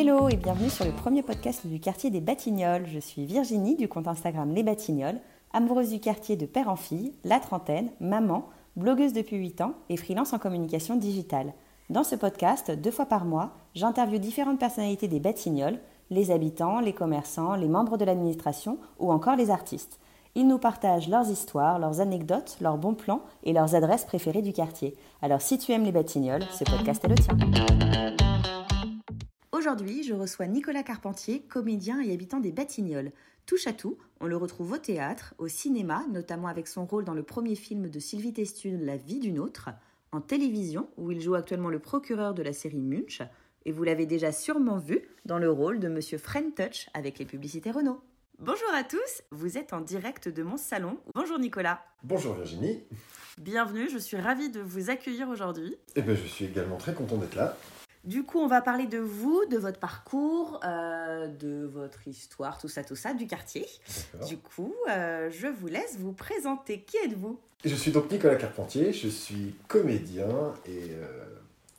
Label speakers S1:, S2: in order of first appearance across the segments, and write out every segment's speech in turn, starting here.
S1: Hello et bienvenue sur le premier podcast du quartier des Batignolles. Je suis Virginie du compte Instagram Les Batignolles, amoureuse du quartier de père en fille, la trentaine, maman, blogueuse depuis 8 ans et freelance en communication digitale. Dans ce podcast, deux fois par mois, j'interviewe différentes personnalités des Batignolles, les habitants, les commerçants, les membres de l'administration ou encore les artistes. Ils nous partagent leurs histoires, leurs anecdotes, leurs bons plans et leurs adresses préférées du quartier. Alors si tu aimes les Batignolles, ce podcast est le tien. Aujourd'hui, je reçois Nicolas Carpentier, comédien et habitant des Batignolles. Touche à tout, on le retrouve au théâtre, au cinéma, notamment avec son rôle dans le premier film de Sylvie Testu, La vie d'une autre, en télévision, où il joue actuellement le procureur de la série Munch, et vous l'avez déjà sûrement vu dans le rôle de Monsieur Friend Touch avec les publicités Renault. Bonjour à tous, vous êtes en direct de mon salon. Bonjour Nicolas.
S2: Bonjour Virginie.
S1: Bienvenue, je suis ravie de vous accueillir aujourd'hui.
S2: Eh bien, je suis également très content d'être là.
S1: Du coup, on va parler de vous, de votre parcours, euh, de votre histoire, tout ça, tout ça, du quartier. Du coup, euh, je vous laisse vous présenter. Qui êtes-vous?
S2: Je suis donc Nicolas Carpentier, je suis comédien et euh,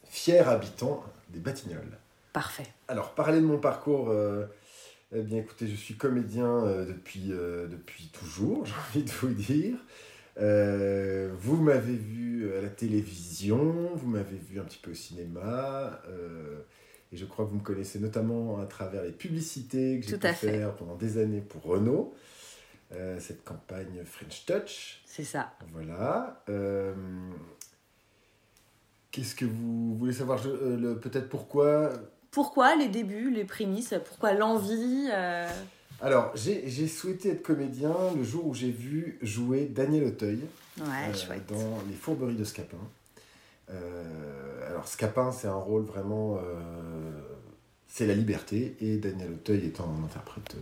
S2: fier habitant des Batignolles.
S1: Parfait.
S2: Alors, parler de mon parcours, eh bien écoutez, je suis comédien depuis, depuis toujours, j'ai envie de vous dire. Euh, vous m'avez vu à la télévision, vous m'avez vu un petit peu au cinéma, euh, et je crois que vous me connaissez notamment à travers les publicités que j'ai pu
S1: fait.
S2: faire pendant des années pour Renault, euh, cette campagne French Touch.
S1: C'est ça.
S2: Voilà. Euh, Qu'est-ce que vous voulez savoir? Euh, Peut-être pourquoi?
S1: Pourquoi les débuts, les prémices Pourquoi l'envie euh,
S2: Alors, j'ai souhaité être comédien le jour où j'ai vu jouer Daniel Auteuil
S1: Ouais,
S2: euh, dans Les Fourberies de Scapin. Euh, alors, Scapin, c'est un rôle vraiment. euh, c'est la liberté, et Daniel Auteuil étant un interprète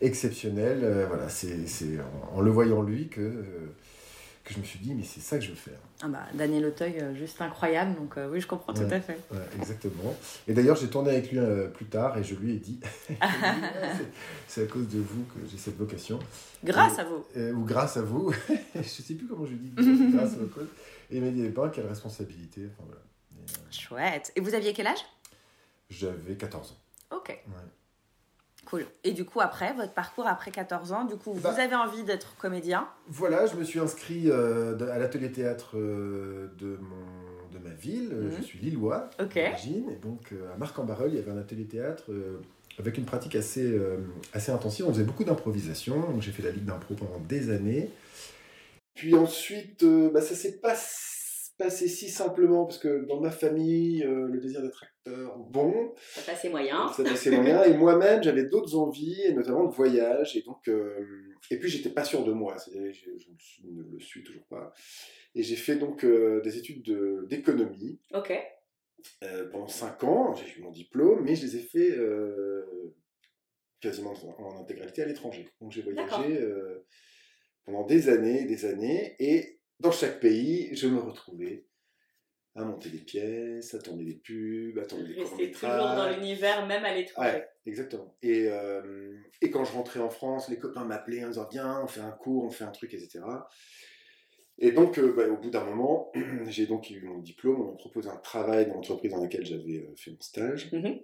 S2: exceptionnel, voilà, c'est c'est en, en le voyant lui que, que je me suis dit, mais c'est ça que je veux faire.
S1: Ah bah, Daniel Auteuil, euh, juste incroyable, donc euh, oui, je comprends tout à fait.
S2: Ouais, exactement. Et d'ailleurs, j'ai tourné avec lui euh, plus tard et je lui ai dit C'est- c'est à cause de vous que j'ai cette vocation.
S1: Grâce à vous.
S2: Euh, ou grâce à vous. je sais plus comment je dis. grâce à votre cause. Et il m'a dit Eh ben, quelle responsabilité. Enfin, voilà. Et,
S1: Chouette. Et vous aviez quel âge?
S2: J'avais 14 ans.
S1: Ok,
S2: Ouais.
S1: Cool. Et du coup, après, votre parcours après 14 ans, du coup,
S2: Bah.
S1: vous avez envie d'être comédien?
S2: Voilà, je me suis inscrit euh, à l'atelier théâtre euh, de, mon, de ma ville. Euh,
S1: Mhm.
S2: Je suis lillois,
S1: Ok.
S2: d'origine. Et donc, euh, à Marc-en-Barœul, il y avait un atelier théâtre avec une pratique assez, assez intensive. On faisait beaucoup d'improvisation. Donc, j'ai fait la ligue d'impro pendant des années. Puis ensuite, bah, ça s'est pas s- passé si simplement parce que dans ma famille, euh, le désir d'être acteur, bon,
S1: Ça passait moyen.
S2: ça passait moyen. Et moi-même, j'avais d'autres envies, et notamment de voyage. Et donc, euh, et puis j'étais pas sûr de moi. C'est-à-dire, je, je ne le suis toujours pas. Et j'ai fait donc euh, des études de- d'économie
S1: Ok.
S2: euh, pendant 5 ans. J'ai eu mon diplôme, mais je les ai fait quasiment en, intégralité à l'étranger. Donc j'ai voyagé pendant des années, et des années, et dans chaque pays, je me retrouvais à monter des pièces, à tourner des pubs, à tourner des
S1: Rester toujours
S2: courts-métrages.
S1: dans l'univers, même à l'étranger.
S2: Ouais, exactement. Et, euh, et quand je rentrais en France, les copains m'appelaient en disant Viens, on fait un cours, on fait un truc, etc. Et donc, euh, bah, au bout d'un moment, j'ai donc eu mon diplôme, on me propose un travail dans l'entreprise dans laquelle j'avais euh, fait mon stage,
S1: Mhm.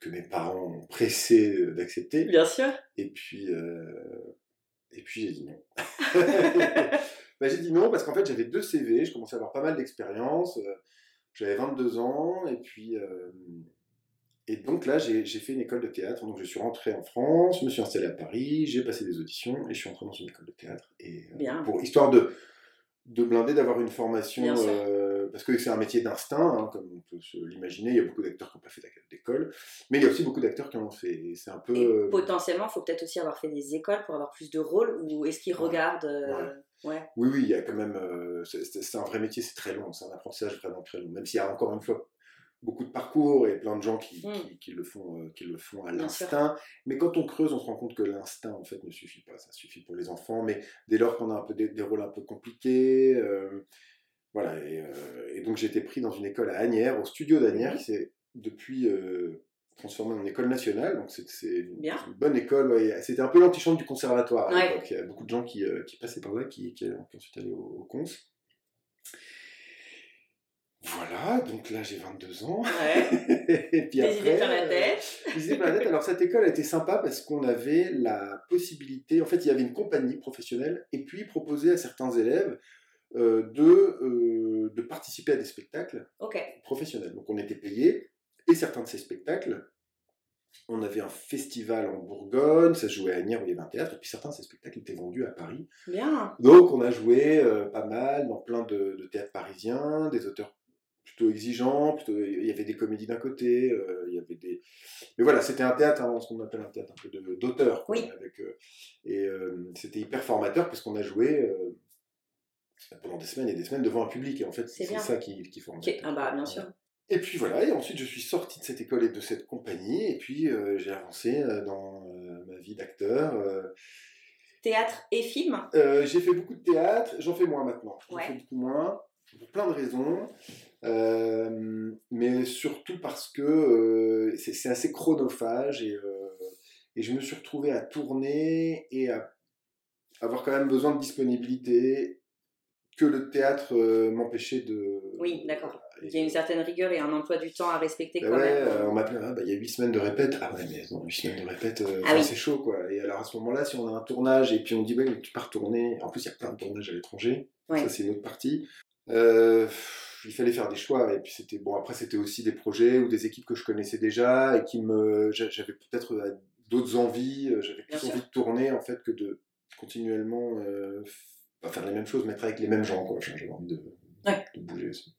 S2: que mes parents ont pressé d'accepter.
S1: Bien sûr.
S2: Et puis, et puis j'ai dit non. Bah, j'ai dit non parce qu'en fait j'avais deux CV, je commençais à avoir pas mal d'expérience, euh, j'avais 22 ans et puis euh, et donc là j'ai j'ai fait une école de théâtre, donc je suis rentré en France, je me suis installé à Paris, j'ai passé des auditions et je suis entré dans une école de théâtre et euh,
S1: Bien.
S2: pour histoire de de blinder d'avoir une formation euh, parce que c'est un métier d'instinct hein, comme on peut se l'imaginer, il y a beaucoup d'acteurs qui n'ont pas fait d'école, mais il y a aussi beaucoup d'acteurs qui en ont fait, et c'est un peu
S1: Et potentiellement, il faut peut-être aussi avoir fait des écoles pour avoir plus de rôles ou est-ce qu'ils
S2: Ouais.
S1: regardent euh, ouais.
S2: Oui, oui, il y a quand même. euh, c'est- c'est c'est un vrai métier, c'est très long, c'est un apprentissage vraiment très long. Même s'il y a encore une fois beaucoup de parcours et plein de gens qui,
S1: Mm.
S2: qui, qui le, font, euh, qui le font à l'instinct. Mais quand on creuse, on se rend compte que l'instinct, en fait, ne suffit pas. Ça suffit pour les enfants, mais dès lors qu'on a un peu des, des rôles un peu compliqués. euh, voilà, et, et donc été pris dans une école à Agnières, au studio d'Agnières,
S1: Mhm.
S2: qui s'est depuis transformé en école nationale. Donc c'est une, bonne école. ouais. C'était un peu l'antichambre du conservatoire à
S1: Ouais.
S2: Il y a beaucoup de gens qui, euh, qui passaient par là, qui, qui, qui ensuite allaient au, au cons. Voilà, donc là j'ai 22 ans.
S3: Ouais.
S2: et puis
S3: Des idées plein la
S2: euh,
S3: tête.
S2: idées plein la tête. Alors cette école a été sympa parce qu'on avait la possibilité, en fait il y avait une compagnie professionnelle et puis proposer à certains élèves euh, de, euh, de participer à des spectacles professionnels. Donc on était payé et certains de ces spectacles, on avait un festival en Bourgogne, ça se jouait à Agnières où il y avait un théâtre et puis certains de ces spectacles étaient vendus à Paris.
S3: Bien.
S2: Donc on a joué euh, pas mal dans plein de, de théâtres parisiens, des auteurs plutôt exigeants, plutôt, il y avait des comédies d'un côté, euh, il y avait des... Mais voilà, c'était un théâtre, hein, ce qu'on appelle un théâtre un peu d'auteur.
S3: Oui.
S2: Avec, euh, et c'était hyper formateur parce qu'on a joué pendant des semaines et des semaines devant un public. Et en fait,
S3: C'est
S2: ça qui, qui forme.
S3: Ok. Ah bah bien sûr.
S2: Et puis voilà, et ensuite je suis sorti de cette école et de cette compagnie, et puis euh, j'ai avancé euh, dans euh, ma vie d'acteur. euh,
S3: Théâtre et film.
S2: j'ai fait beaucoup de théâtre, j'en fais moins maintenant. J'en
S3: Ouais.
S2: fais beaucoup moins, pour plein de raisons. Mais surtout parce que c'est assez chronophage et, et je me suis retrouvé à tourner et à avoir quand même besoin de disponibilité que le théâtre euh, m'empêchait de.
S3: Oui, d'accord. Il y a une certaine rigueur et un emploi du temps à respecter
S2: bah
S3: quand
S2: ouais,
S3: même.
S2: euh, on m'appelait, ah, bah, il y a 8 semaines de répète. Ah ouais, mais non, 8 semaines de répète, euh,
S3: Ah oui.
S2: c'est chaud quoi. Et alors à ce moment-là, si on a un tournage et puis on dit, ouais, mais tu pars tourner, en plus il y a plein de tournages à l'étranger,
S3: Ouais.
S2: ça c'est une autre partie. Euh, il fallait faire des choix et puis c'était bon. Après, c'était aussi des projets ou des équipes que je connaissais déjà et qui me. j'a- J'avais peut-être euh, d'autres envies, euh, j'avais
S3: Bien
S2: plus
S3: sûr.
S2: envie de tourner en fait que de continuellement euh, faire les mêmes choses, mais être avec les mêmes gens quoi. J'avais envie de,
S3: Ouais.
S2: de bouger aussi.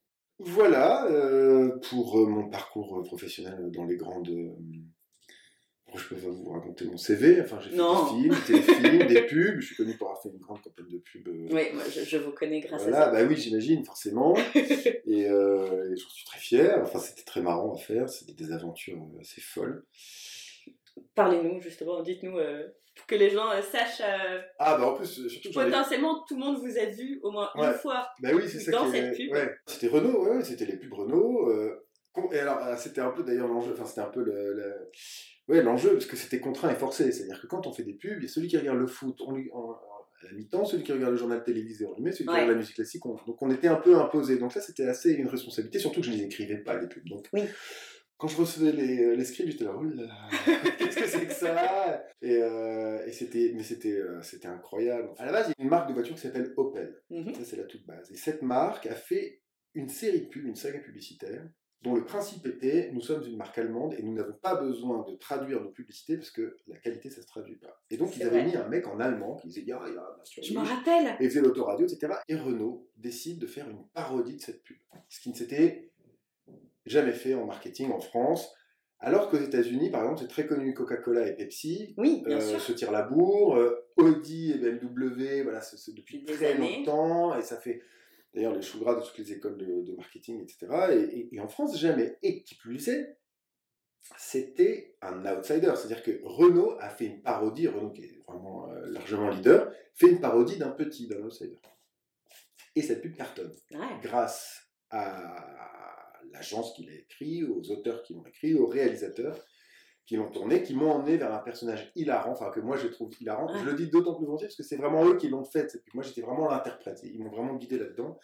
S2: Voilà euh, pour euh, mon parcours euh, professionnel dans les grandes. euh, je peux pas vous raconter mon CV. Enfin, j'ai fait
S3: Non.
S2: des films, des téléfilms, des pubs. Je suis connu pour avoir fait une grande campagne de pub.
S3: Oui, moi, je, je vous connais grâce
S2: voilà,
S3: à ça.
S2: bah oui, j'imagine, forcément. et euh, et j'en suis très fier. Enfin, c'était très marrant à faire. C'était des aventures assez folles.
S3: Parlez-nous justement, dites-nous euh, pour que les gens euh, sachent. euh,
S2: Ah, bah en plus, euh, surtout que
S3: potentiellement, tout le monde vous a vu au moins
S2: Ouais.
S3: une fois.
S2: Bah oui, c'est ça
S3: dans
S2: qui est-
S3: cette pub.
S2: ouais. C'était Renault, ouais, c'était les pubs Renault. euh, Et alors, c'était un peu d'ailleurs l'enjeu. Enfin, c'était un peu le. le- Ouais, l'enjeu, parce que c'était contraint et forcé. C'est-à-dire que quand on fait des pubs, il y a celui qui regarde le foot on lui, en- à la mi-temps, celui qui regarde le journal télévisé, on lui met, celui qui
S3: Ouais.
S2: regarde la musique classique, on... donc on était un peu imposé. Donc ça, c'était assez une responsabilité, surtout que je ne les écrivais pas, les pubs. Donc,
S3: Oui.
S2: Quand je recevais les, les scripts, j'étais là, oh là là, qu'est-ce que c'est que ça? Et, euh, et c'était, mais c'était, euh, c'était incroyable. À la base, il y a une marque de voiture qui s'appelle Opel.
S3: Mhm.
S2: Ça, c'est la toute base. Et cette marque a fait une série de pubs, une saga publicitaire, dont le principe était nous sommes une marque allemande et nous n'avons pas besoin de traduire nos publicités parce que la qualité, ça se traduit pas. Et donc, ils avaient
S3: vrai.
S2: mis un mec en allemand qui disait Ya, ya, bien sûr,
S3: Je m'en rappelle.
S2: Et faisait l'autoradio, etc. Et Renault décide de faire une parodie de cette pub. Ce qui ne s'était jamais fait en marketing en France. Alors qu'aux États-Unis, par exemple, c'est très connu Coca-Cola et Pepsi
S3: Oui, bien
S2: euh,
S3: sûr.
S2: se tirent la bourre. euh, Audi et BMW, voilà, c'est c'est depuis
S3: des
S2: très
S3: années.
S2: longtemps. Et ça fait d'ailleurs les choux gras de toutes les écoles de, de marketing, etc. Et, et- et en France, jamais. Et qui plus est, c'était un outsider. C'est-à-dire que Renault a fait une parodie, Renault qui est vraiment euh, largement leader, fait une parodie d'un petit, d'un outsider. Et cette pub cartonne
S3: Ouais.
S2: grâce à l'agence qui l'a écrit, aux auteurs qui l'ont écrit, aux réalisateurs qui l'ont tourné, qui m'ont emmené vers un personnage hilarant, enfin que moi je trouve hilarant.
S3: Ouais.
S2: Je le dis d'autant plus volontiers parce que c'est vraiment eux qui l'ont fait. cette pub. Moi j'étais vraiment l'interprète. Ils m'ont vraiment guidé là-dedans.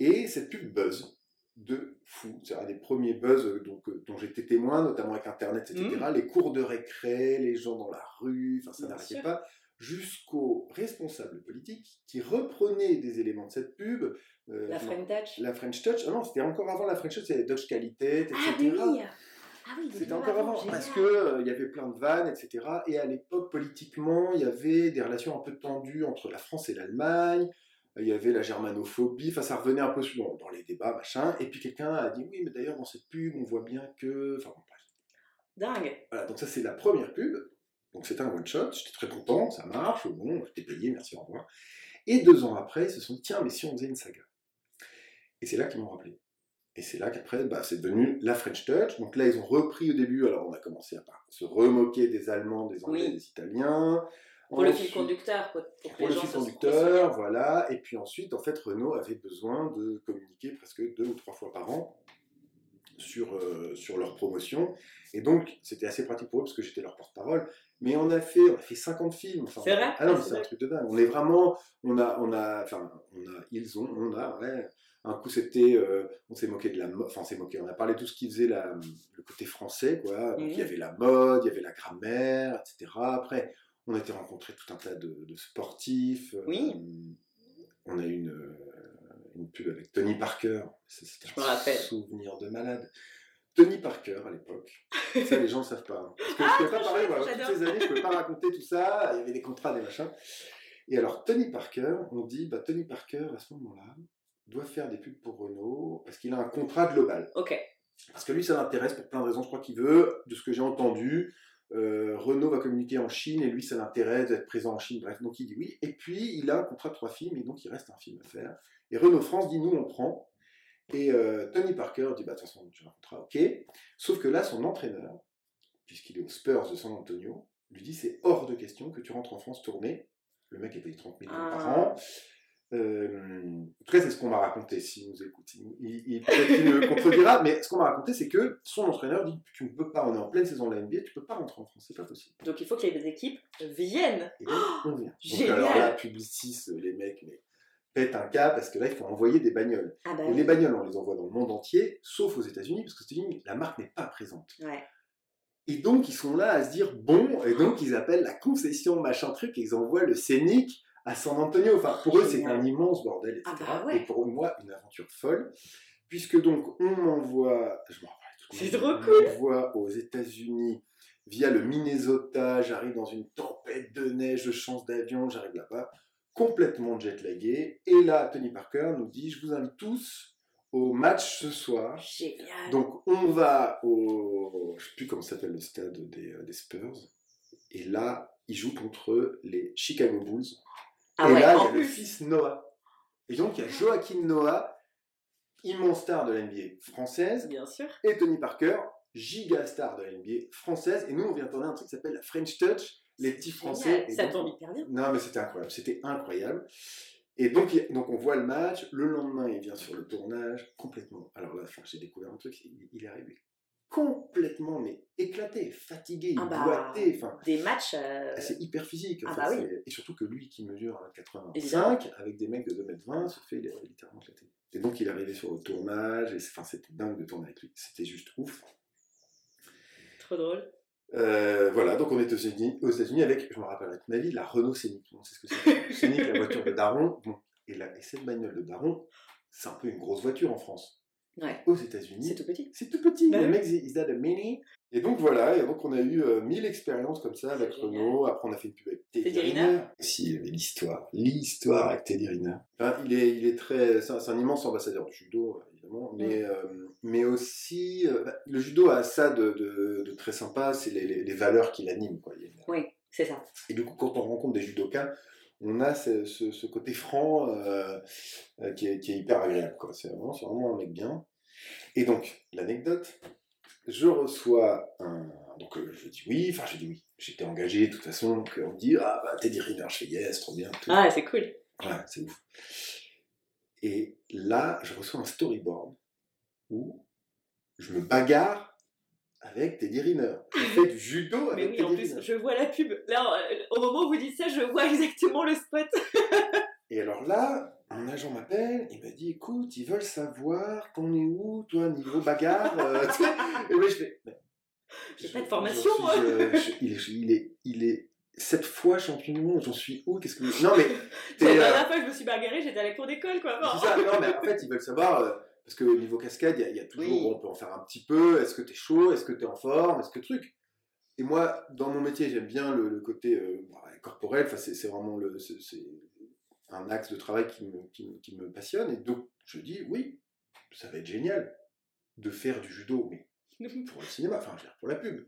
S2: Et cette pub buzz de fou. C'est un des premiers buzz euh, donc, euh, dont j'étais témoin, notamment avec Internet, etc. Les cours de récré, les gens dans la rue, enfin ça
S3: sûr.
S2: pas jusqu'aux responsables politiques qui reprenaient des éléments de cette pub. euh,
S3: La French Touch.
S2: la French Touch, ah non, c'était encore avant la French Touch, c'était Dutch Qualité, etc.
S3: Ah oui. Ah oui,
S2: C'était encore avant,
S3: génial.
S2: parce que euh, il y avait plein de vannes, etc. Et à l'époque, politiquement, il y avait des relations un peu tendues entre la France et l'Allemagne. Il y avait la germanophobie, enfin ça revenait un peu dans, dans les débats, machin. Et puis quelqu'un a dit oui, mais d'ailleurs dans cette pub, on voit bien que. Enfin bon, bref.
S3: Dingue.
S2: Voilà, donc ça c'est la première pub. Donc c'était un one shot, j'étais très content, ça marche, bon, j'étais payé, merci, au revoir. Et deux ans après, ils se sont dit tiens, mais si on faisait une saga? Et c'est là qu'ils m'ont rappelé. Et c'est là qu'après, bah, c'est devenu la French Touch. Donc là, ils ont repris au début, alors on a commencé à se remoquer des Allemands, des Anglais,
S3: Oui.
S2: des Italiens.
S3: Pour le fil conducteur, pour, pour
S2: pour
S3: les
S2: le fil conducteur, voilà. Et puis ensuite, en fait, Renault avait besoin de communiquer presque deux ou trois fois par an sur, euh, sur leur promotion. Et donc, c'était assez pratique pour eux parce que j'étais leur porte-parole. Mais on a fait, on a fait 50 films. Enfin,
S1: C'est vrai?
S2: Ah non,
S1: Ah,
S2: c'est un truc de dingue. On est vraiment, on a, on a, enfin, on a, ils ont, on a, ouais. Un coup, c'était, euh, on s'est moqué de la mode, enfin, on s'est moqué, on a parlé de tout ce qui faisait la, le côté français, quoi. Donc,
S1: Mhm.
S2: il y avait la mode, il y avait la grammaire, etc. Après, on a été rencontrer tout un tas de, de sportifs. euh,
S1: Oui.
S2: on a eu une, euh, une pub avec Tony Parker.
S1: Me
S2: un
S1: rappelle.
S2: souvenir de malade. Tony Parker à l'époque. Ça, les gens ne savent pas. hein. Parce que je ne pouvais pas parler, toutes ces années, je ne pouvais pas raconter tout ça. Il y avait des contrats, des machins. Et alors, Tony Parker, on dit, bah, Tony Parker, à ce moment-là, doit faire des pubs pour Renault parce qu'il a un contrat global.
S1: Ok.
S2: Parce que lui, ça l'intéresse pour plein de raisons. Je crois qu'il veut, de ce que j'ai entendu, euh, Renault va communiquer en Chine et lui, ça l'intéresse d'être présent en Chine. Bref, donc il dit oui. Et puis, il a un contrat de trois films et donc il reste un film à faire. Et Renault France dit nous, on prend. Et euh, Tony Parker dit bah, de toute façon, j'ai un contrat, ok. Sauf que là, son entraîneur, puisqu'il est aux Spurs de San Antonio, lui dit c'est hors de question que tu rentres en France tourner. Le mec est payé 30 millions par
S1: Ah.
S2: an. Euh, en tout cas, c'est ce qu'on m'a raconté. S'il nous écoute, il, peut-être qu'il me contredira, mais ce qu'on m'a raconté, c'est que son entraîneur dit tu ne peux pas, on est en pleine saison de la NBA, tu peux pas rentrer en France, c'est pas possible.
S1: Donc il faut que les équipes viennent.
S2: Et on vient. Donc, alors là, Publicis, les mecs, mais pètent un cas parce que là, il faut envoyer des bagnoles.
S1: Ah bah
S2: Et les bagnoles, on les envoie dans le monde entier, sauf aux États-Unis, parce qu'aux États-Unis, la marque n'est pas présente.
S1: Ouais.
S2: Et donc, ils sont là à se dire bon, et donc ils appellent la concession machin truc, et ils envoient le scénic à San Antonio. Enfin, pour eux, c'est un immense bordel, etc.
S1: Ah bah ouais.
S2: Et pour moi, une aventure folle, puisque donc on m'envoie, je me rappelle tout le
S1: cool.
S2: On m'envoie aux États-Unis via le Minnesota, j'arrive dans une tempête de neige, je change d'avion, j'arrive là-bas, complètement jet-lagué. Et là, Tony Parker nous dit je vous invite tous au match ce soir.
S1: Génial.
S2: Donc on va au, je sais plus comment s'appelle le stade des, euh, des Spurs, et là ils jouent contre les Chicago Bulls.
S1: Ah
S2: et
S1: ouais,
S2: là il y a le fils Noah. Et donc il y a Joachim Noah, immense star de la NBA française,
S1: Bien sûr.
S2: et Tony Parker, giga star de la NBA française. Et nous on vient tourner un truc qui s'appelle la French Touch, les petits Français.
S1: Ça
S2: donc-
S1: tombe hyper bien.
S2: non, mais c'était incroyable. C'était incroyable. Et donc, il- donc, on voit le match. Le lendemain, il vient sur le tournage complètement. Alors là, enfin, j'ai découvert un truc. Il, il est arrivé complètement, mais éclaté, fatigué,
S1: Ah bah,
S2: boité. Enfin,
S1: Des matchs. euh,
S2: c'est hyper physique.
S1: Ah bah oui.
S2: Et surtout que lui, qui mesure 1m85,
S1: Évidemment.
S2: avec des mecs de 2m20, se fait littéralement éclater. Et donc, il est arrivé sur le tournage. Et enfin, c'était dingue de tourner avec lui. C'était juste ouf.
S1: Trop drôle.
S2: Euh, voilà, donc on est aux États-Unis aux États-Unis avec, je me rappelle toute ma vie, la Renault Scénic. Sait ce que c'est. Scénic, la voiture de Daron. Bon, et, la, et cette bagnole de Daron, c'est un peu une grosse voiture en France.
S1: Ouais.
S2: Aux États-Unis,
S1: C'est tout petit.
S2: c'est tout petit.
S1: Bah oui.
S2: mecs, ils ils ont des mini? Et donc voilà, et donc on a eu euh, mille expériences comme ça avec. Renault. Après, on a fait une pub avec Teddy,
S1: Teddy
S2: Riner. Si, avait l'histoire. L'histoire avec Teddy Riner. Enfin, il, est, il est très. C'est un, immense ambassadeur du judo, évidemment. Mais,
S1: Mm.
S2: euh, mais aussi, euh, bah, le judo a ça de, de- de très sympa, c'est les, les- les valeurs qui l'animent. a
S1: Oui, c'est ça.
S2: Et du coup, quand on rencontre des judokas, on a ce, ce- ce côté franc euh, euh, qui, est, qui est hyper agréable. quoi. C'est vraiment, un mec bien. Et donc, l'anecdote, je reçois un. Donc, euh, je dis oui, enfin, je dis oui. J'étais engagé, de toute façon. Donc, on me dit Ah, bah, Teddy Riner, je fais yes, trop bien. Tout.
S1: Ah, c'est cool.
S2: Ouais, c'est ouf. Et là, je reçois un storyboard où je me bagarre avec Teddy Riner. Je fais du judo
S1: Mais
S2: avec
S1: oui, en plus,
S2: Riner.
S1: je vois la pub. Là, euh, au moment où vous dites ça, je vois exactement le spot.
S2: Et alors là, un agent m'appelle, il m'a dit écoute, ils veulent savoir t'en es où, toi, niveau bagarre euh. Et moi, je fais. mais
S1: J'ai pas de formation,
S2: suis,
S1: moi.
S2: je- je- il, est, il, est, il est sept fois champion du monde, j'en suis où Qu'est-ce que. Non, mais.
S1: La
S2: euh,
S1: dernière fois que je me suis bagarrée, j'étais à la cour d'école, quoi.
S2: c'est ça, non, mais en fait, ils veulent savoir. euh, parce que au niveau cascade, il y a- il y, a toujours,
S1: Oui.
S2: on peut en faire un petit peu. Est-ce que t'es chaud? Est-ce que t'es en forme? Est-ce que truc? Et moi, dans mon métier, j'aime bien le, le côté euh, bah, corporel. Enfin, c'est vraiment le, un axe de travail qui me, qui, qui me passionne. Et donc, je dis oui, ça va être génial de faire du judo, mais pour le cinéma, enfin, pour la pub.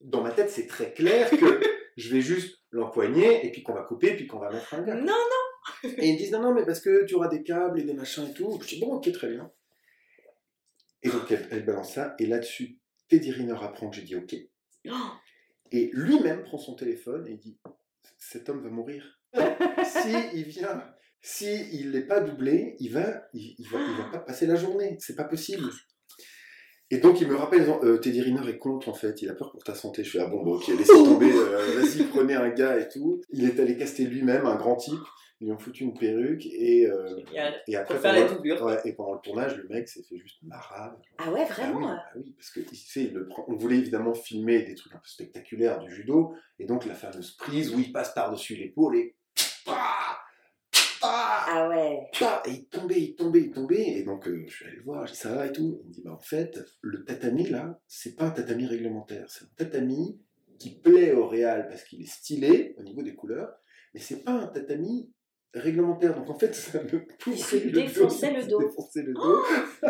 S2: Dans ma tête, c'est très clair que je vais juste l'empoigner et puis qu'on va couper, puis qu'on va mettre un gars.
S1: Non,
S2: Et ils me disent non, non, mais parce que tu auras des câbles et des machins et tout. Je dis bon, ok, très bien. Et donc elle, elle balance ça, et là-dessus, Teddy Riner apprend que j'ai dit ok.
S1: Oh,
S2: Et lui-même prend son téléphone et il dit cet homme va mourir. si il vient, si il n'est pas doublé, il va, il, il va, il va pas passer la journée. C'est pas possible. Et donc, il me rappelle, euh, Teddy Riner est contre, en fait, il a peur pour ta santé. Je fais, ah bon, bon ok, laissez tomber, euh, vas-y, prenez un gars et tout. Il est allé caster lui-même, un grand type. Ils lui ont foutu une perruque et, euh, et après, pendant, ouais, et pendant le tournage, le mec s'est fait juste marave.
S1: Ah ouais,
S2: Ah
S1: vraiment
S2: oui, ah oui, parce que tu sais, il le prend- on voulait évidemment filmer des trucs un peu spectaculaires du judo, et donc la fameuse prise où il passe par-dessus l'épaule et. Ah Ah
S1: Ah ouais.
S2: Ah Et il tombait, il tombait, il tombait, et donc euh, je suis allé le voir, je dis ça va et tout. Il me dit bah en fait, le tatami là, c'est pas un tatami réglementaire, c'est un tatami qui plaît au Real parce qu'il est stylé au niveau des couleurs, mais c'est pas un tatami réglementaire. Donc en fait, ça me
S1: te
S2: le
S1: défonçait
S2: dos.
S1: le dos.
S2: défonçait le dos.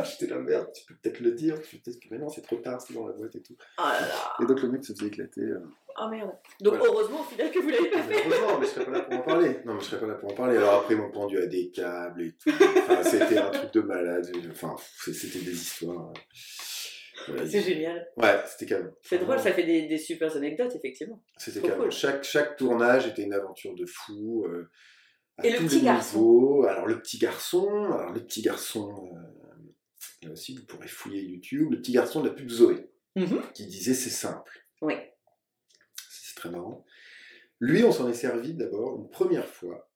S2: J'étais là, merde, tu peux peut-être le dire. Je fais peut-être que maintenant c'est trop tard, c'est dans la boîte et tout.
S1: Oh là là.
S2: Et donc le mec se faisait éclater. euh.
S1: Oh merde. Donc
S2: Voilà.
S1: heureusement au final que vous l'avez pas
S2: mais
S1: fait.
S2: heureusement, mais je serais pas là pour en parler. Non, mais je serais pas là pour en parler. Alors après, ils m'ont pendu à des câbles et tout. Enfin, c'était un truc de malade. Enfin, c'était des histoires. Voilà.
S1: C'est génial.
S2: Ouais, c'était calme.
S1: C'est drôle, ça fait des, des super anecdotes, effectivement.
S2: C'était calme.
S1: cool.
S2: Chaque, chaque tournage était une aventure de fou. euh, à
S1: Et le petit garçon
S2: niveaux. Alors le petit garçon, alors le petit garçon, euh, là aussi vous pourrez fouiller YouTube, le petit garçon de la pub Zoé,
S1: Mhm.
S2: qui disait c'est simple.
S1: Oui.
S2: C'est très marrant. Lui, on s'en est servi d'abord une première fois,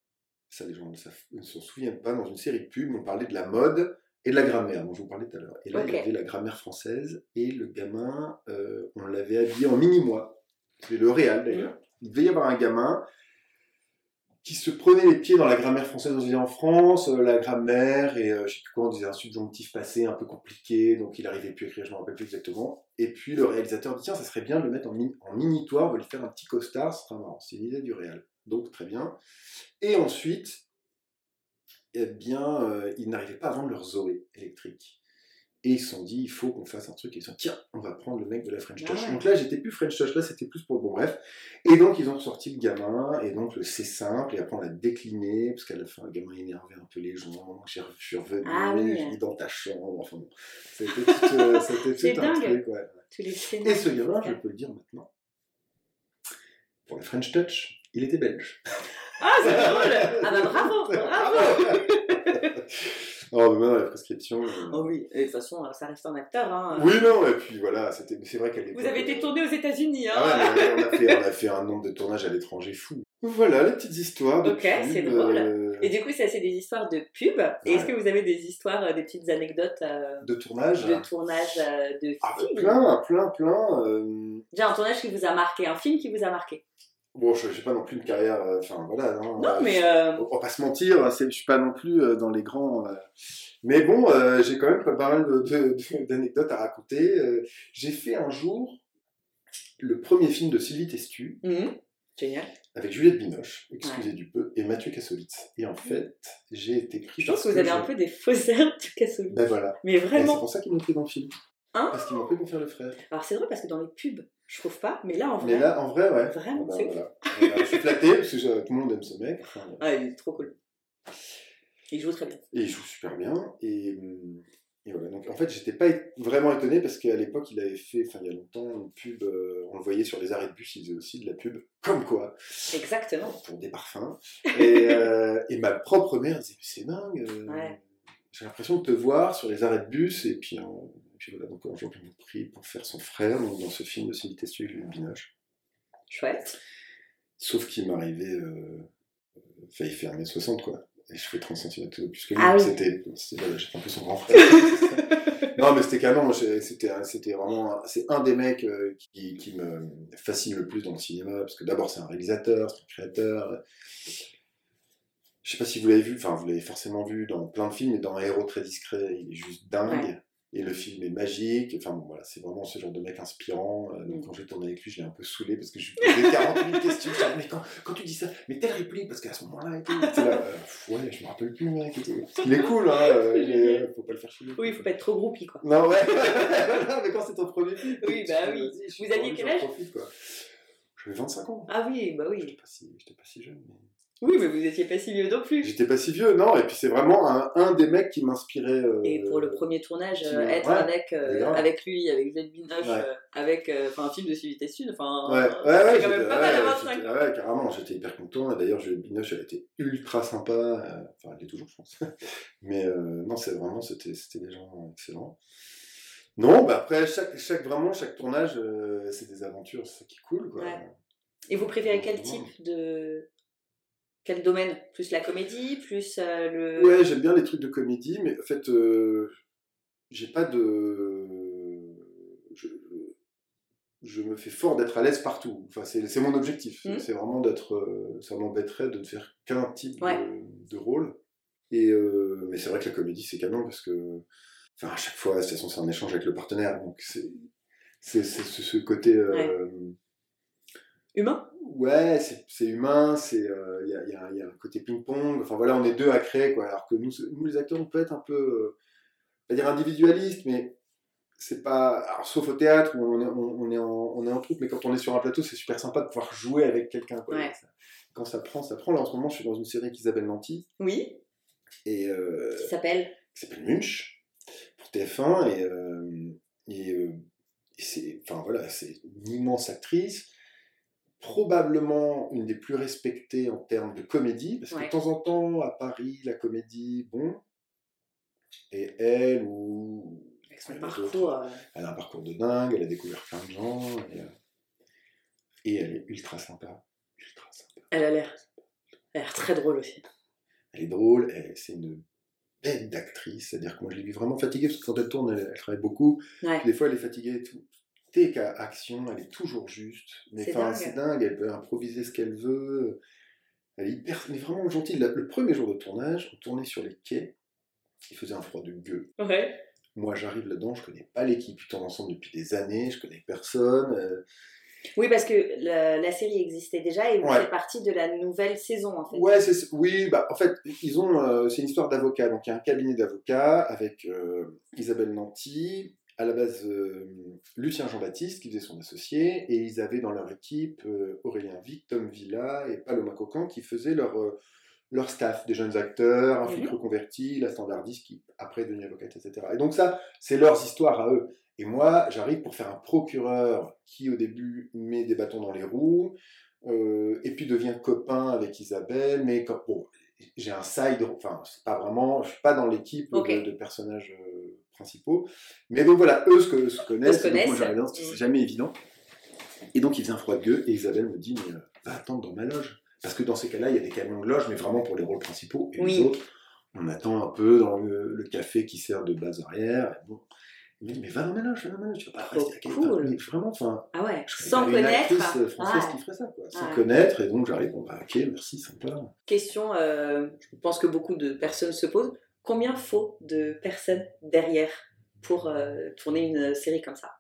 S2: ça les gens ne s'en souviennent pas, dans une série de pubs, on parlait de la mode et de la grammaire, dont je vous parlais tout à l'heure. Et là,
S1: Ok.
S2: il y avait la grammaire française, et le gamin, euh, on l'avait habillé en mini-moi. C'est le réal d'ailleurs. Il devait y avoir un gamin qui se prenait les pieds dans la grammaire française, on en France, euh, la grammaire, et euh, je sais plus quoi, on disait un subjonctif passé un peu compliqué, donc il arrivait plus à écrire, je ne me rappelle plus exactement. Et puis le réalisateur dit, tiens, ça serait bien de le mettre en, mi- en mini-toit, on va lui faire un petit costard, ce marrant. C'est une idée du réal. Donc très bien. Et ensuite, eh bien, euh, ils n'arrivaient pas à vendre leur Zoé électrique. Et ils se sont dit, il faut qu'on fasse un truc. Et ils se sont dit, tiens, on va prendre le mec de la French
S1: Ah
S2: Touch.
S1: ouais.
S2: Donc là, j'étais plus French Touch, là, c'était plus pour le bon bref. Et donc, ils ont sorti le gamin, et donc le c'est simple, et après, on l'a décliné, parce qu'à la fin, le gamin énervait un peu les gens. J'ai- Je suis revenu,
S1: Ah oui.
S2: mis dans ta chambre, enfin bon. C'était tout, euh, tout un
S1: dingue.
S2: truc, ouais.
S1: Tous les
S2: Et ce gamin, je peux le dire maintenant, pour la French Touch, il était belge.
S1: Ah, c'est drôle Ah bah bravo Bravo
S2: oh, mais maintenant, la prescription. euh,
S1: Oh oui, et de toute façon, ça reste un acteur. Hein.
S2: Oui, non, et puis voilà, c'est vrai qu'à l'époque.
S1: Vous avez été
S2: euh,
S1: tourné aux États-Unis. Hein.
S2: Ah ouais, on, a fait, on a fait un nombre de tournages à l'étranger fou. Voilà, les petites histoires. De
S1: Ok, c'est drôle.
S2: euh,
S1: Et du coup, ça, c'est des histoires de pub. Et est-ce que vous avez des histoires, euh, des petites anecdotes euh,
S2: de tournage.
S1: de tournage euh, de
S2: Ah,
S1: films?
S2: plein, plein, plein. euh,
S1: Déjà, un tournage qui vous a marqué, un film qui vous a marqué.
S2: Bon, je n'ai pas non plus une carrière. euh, Enfin, voilà. Non,
S1: Non, mais euh,
S2: On va pas se mentir, hein, je suis pas non plus euh, dans les grands. euh, Mais bon, j'ai quand même pas mal de- de- de- d'anecdotes à raconter. J'ai fait un jour le premier film de Sylvie Testu
S1: mhm, génial.
S2: avec Juliette Binoche, excusez du peu, et Mathieu Kassovitz. Et en fait, j'ai été pris
S1: Je pense que vous avez
S2: je-
S1: un peu des faux airs du Cassoli.
S2: Ben voilà.
S1: Mais
S2: Et c'est pour ça qu'ils m'ont pris dans le film.
S1: Hein
S2: Parce qu'ils m'ont pris pour faire le frère.
S1: Alors, c'est drôle parce que dans les pubs, je trouve pas. Mais là, en vrai.
S2: Mais là, en vrai, ouais.
S1: Vraiment,
S2: Ah bah
S1: c'est
S2: voilà. Voilà, Je suis flatté parce que je- tout le monde aime ce mec. Enfin,
S1: Ah, il est trop cool. Il joue très bien.
S2: Et il joue super bien. Et, hum, et voilà. Donc en fait, j'étais pas vraiment étonné parce qu'à l'époque, il avait fait, enfin il y a longtemps, une pub. euh, on le voyait sur les arrêts de bus, il faisait aussi de la pub. Comme quoi,
S1: Exactement.
S2: pour des parfums. Et, euh, et ma propre mère disait Mais c'est dingue. euh,
S1: Ouais.
S2: J'ai l'impression de te voir sur les arrêts de bus. Et puis, euh, et puis voilà. Donc jour, ils m'ont pris pour faire son frère donc, dans ce film de Cindy Testu avec Juliette Binoche.
S1: Chouette.
S2: Sauf qu'il m'arrivait. Euh, enfin, il fait 1m60 quoi. Et je fais 30 cm de plus que lui.
S1: Ah oui.
S2: C'était. Voilà, j'étais un peu son grand frère. non, mais c'était canon. C'était vraiment. C'est un des mecs euh, qui, qui me fascine le plus dans le cinéma. Parce que d'abord, c'est un réalisateur, c'est un créateur. Je sais pas si vous l'avez vu, enfin, vous l'avez forcément vu dans plein de films, mais dans Un héros très discret, il est juste dingue.
S1: Ouais.
S2: Et le film est magique. Enfin, bon, voilà, c'est vraiment ce genre de mec inspirant. Euh, Donc,
S1: Mm.
S2: quand j'ai tourné avec lui, je l'ai un peu saoulé parce que je lui posais 40 000 questions. Je disais, mais quand, quand tu dis ça, mais telle réplique, parce qu'à ce moment-là, et tout. Là, euh, ouais, je me rappelle plus, mec. Qu'il est cool, hein. euh, il est- faut pas le faire chier.
S1: Oui, il faut pas être trop groupie, quoi.
S2: Non, ouais. mais quand c'est ton premier film.
S1: Oui, bah oui.
S2: je suis
S1: Vous aviez quel âge?
S2: J'avais 25 ans.
S1: Ah oui, bah
S2: J'étais
S1: oui.
S2: pas si, j'étais pas si jeune. mais-
S1: Oui, mais vous étiez pas si vieux non plus.
S2: J'étais pas si vieux, non. Et puis c'est vraiment un, un des mecs qui m'inspirait. euh,
S1: Et pour le premier tournage, euh, être
S2: ouais,
S1: avec, euh, avec lui, avec Juliette Binoche,
S2: Ouais.
S1: euh, avec euh, enfin, un film de Civilité Sud, enfin,
S2: Ouais, ouais,
S1: quand même pas mal à
S2: ouais,
S1: 25
S2: j'étais-
S1: ans.
S2: ouais, carrément, j'étais hyper content. Et D'ailleurs, Juliette Binoche, elle était ultra sympa. euh, Enfin, elle l'est toujours, je pense. Mais euh, non, c'est vraiment, c'était c'était des gens excellents. Non, bah après, chaque, chaque, vraiment, chaque tournage, euh, c'est des aventures, c'est ça qui est cool. Quoi.
S1: Ouais. Et vous préférez quel type de. Quel domaine? Plus la comédie Plus euh, le.
S2: Ouais, j'aime bien les trucs de comédie, mais en fait, euh, j'ai pas de. Je, je me fais fort d'être à l'aise partout. Enfin, c'est c'est mon objectif.
S1: Mhm.
S2: C'est vraiment d'être. euh, ça m'embêterait de ne faire qu'un type
S1: Ouais.
S2: de, de rôle. Et, euh, mais c'est vrai que la comédie, c'est canon parce que. Enfin, à chaque fois, de toute façon, c'est un échange avec le partenaire. Donc, c'est. C'est c'est ce côté.
S1: Humain?
S2: Ouais, c'est humain, c'est euh, il y, a, y a- y a un côté ping-pong. Enfin voilà, on est deux à créer quoi. Alors que nous, les acteurs, on peut être un peu, euh, pas dire individualiste, mais c'est pas. Alors, sauf au théâtre où on est, on, on est en, on est en troupe, mais quand on est sur un plateau, c'est super sympa de pouvoir jouer avec quelqu'un.
S1: Ouais.
S2: Quand ça prend, ça prend. Là en ce moment, je suis dans une série Isabelle Nanty
S1: Oui.
S2: et euh,
S1: Qui s'appelle?
S2: qui s'appelle Munch pour TF1 et, euh, et, euh, et c'est enfin voilà c'est une immense actrice probablement une des plus respectées en termes de comédie parce que
S1: Ouais.
S2: de temps en temps à Paris la comédie bon et elle ou
S1: Avec son
S2: a
S1: parcours. euh,
S2: elle a un parcours de dingue elle a découvert plein de gens et, euh, et elle est ultra sympa ultra sympa
S1: Elle a l'air. Elle a l'air très drôle aussi.
S2: elle est drôle, elle- c'est une bête d'actrice, c'est-à-dire que moi je l'ai vu vraiment fatiguée, parce que quand elle tourne, elle, elle travaille beaucoup,
S1: Ouais.
S2: des fois elle est fatiguée et tout. Qu'à action, elle est toujours juste, mais
S1: C'est dingue.
S2: c'est dingue, elle peut improviser ce qu'elle veut, elle est hyper, mais vraiment gentille. Le, le premier jour de tournage, on tournait sur les quais, il faisait un froid de gueux.
S1: Ouais.
S2: Moi j'arrive là-dedans, je connais pas l'équipe, ils tournent ensemble depuis des années, je connais personne, euh,
S1: Oui, parce que la, la série existait déjà et vous faites partie de la nouvelle saison en fait.
S2: Ouais, c'est, oui, bah, en fait, ils ont, euh, c'est une histoire d'avocats. Donc, il y a un cabinet d'avocats avec euh, Isabelle Nanty, à la base euh, Lucien Jean-Baptiste qui faisait son associé, et ils avaient dans leur équipe euh, Aurélien Vic, Tom Villa et Paloma Cocan qui faisaient leur, euh, leur staff, des jeunes acteurs, un flic
S1: Mhm.
S2: reconverti, la standardiste qui après est devenue avocate, etc. Et donc, ça, c'est leurs histoires à eux. Et moi, j'arrive pour faire un procureur qui, au début, met des bâtons dans les roues, et puis devient copain avec Isabelle, mais quand, bon, j'ai un side, enfin, c'est pas vraiment, je suis pas dans l'équipe de, de personnages principaux, mais donc voilà, eux se, se connaissent,
S1: se
S2: et donc moi
S1: connaissent. Mm.
S2: c'est jamais évident. Et donc il faisait un froid de gueux, et Isabelle me dit, mais euh, va attendre dans ma loge. Parce que dans ces cas-là, il y a des camions de loge, mais vraiment pour les rôles principaux, et
S1: Oui.
S2: les autres, on attend un peu dans le, le café qui sert de base arrière, et bon. Il me dit, mais va dans ma loge, va dans ma loge, tu vas pas rester à
S1: cool.
S2: mais Vraiment, enfin,
S1: Ah ouais. Sans
S2: une
S1: connaître.
S2: euh, française qui ferait ça, quoi. Sans connaître, et donc j'arrive, bon bah ok, merci, sympa.
S1: Question, euh, je pense que beaucoup de personnes se posent. Combien faut de personnes derrière pour euh, tourner une série comme ça?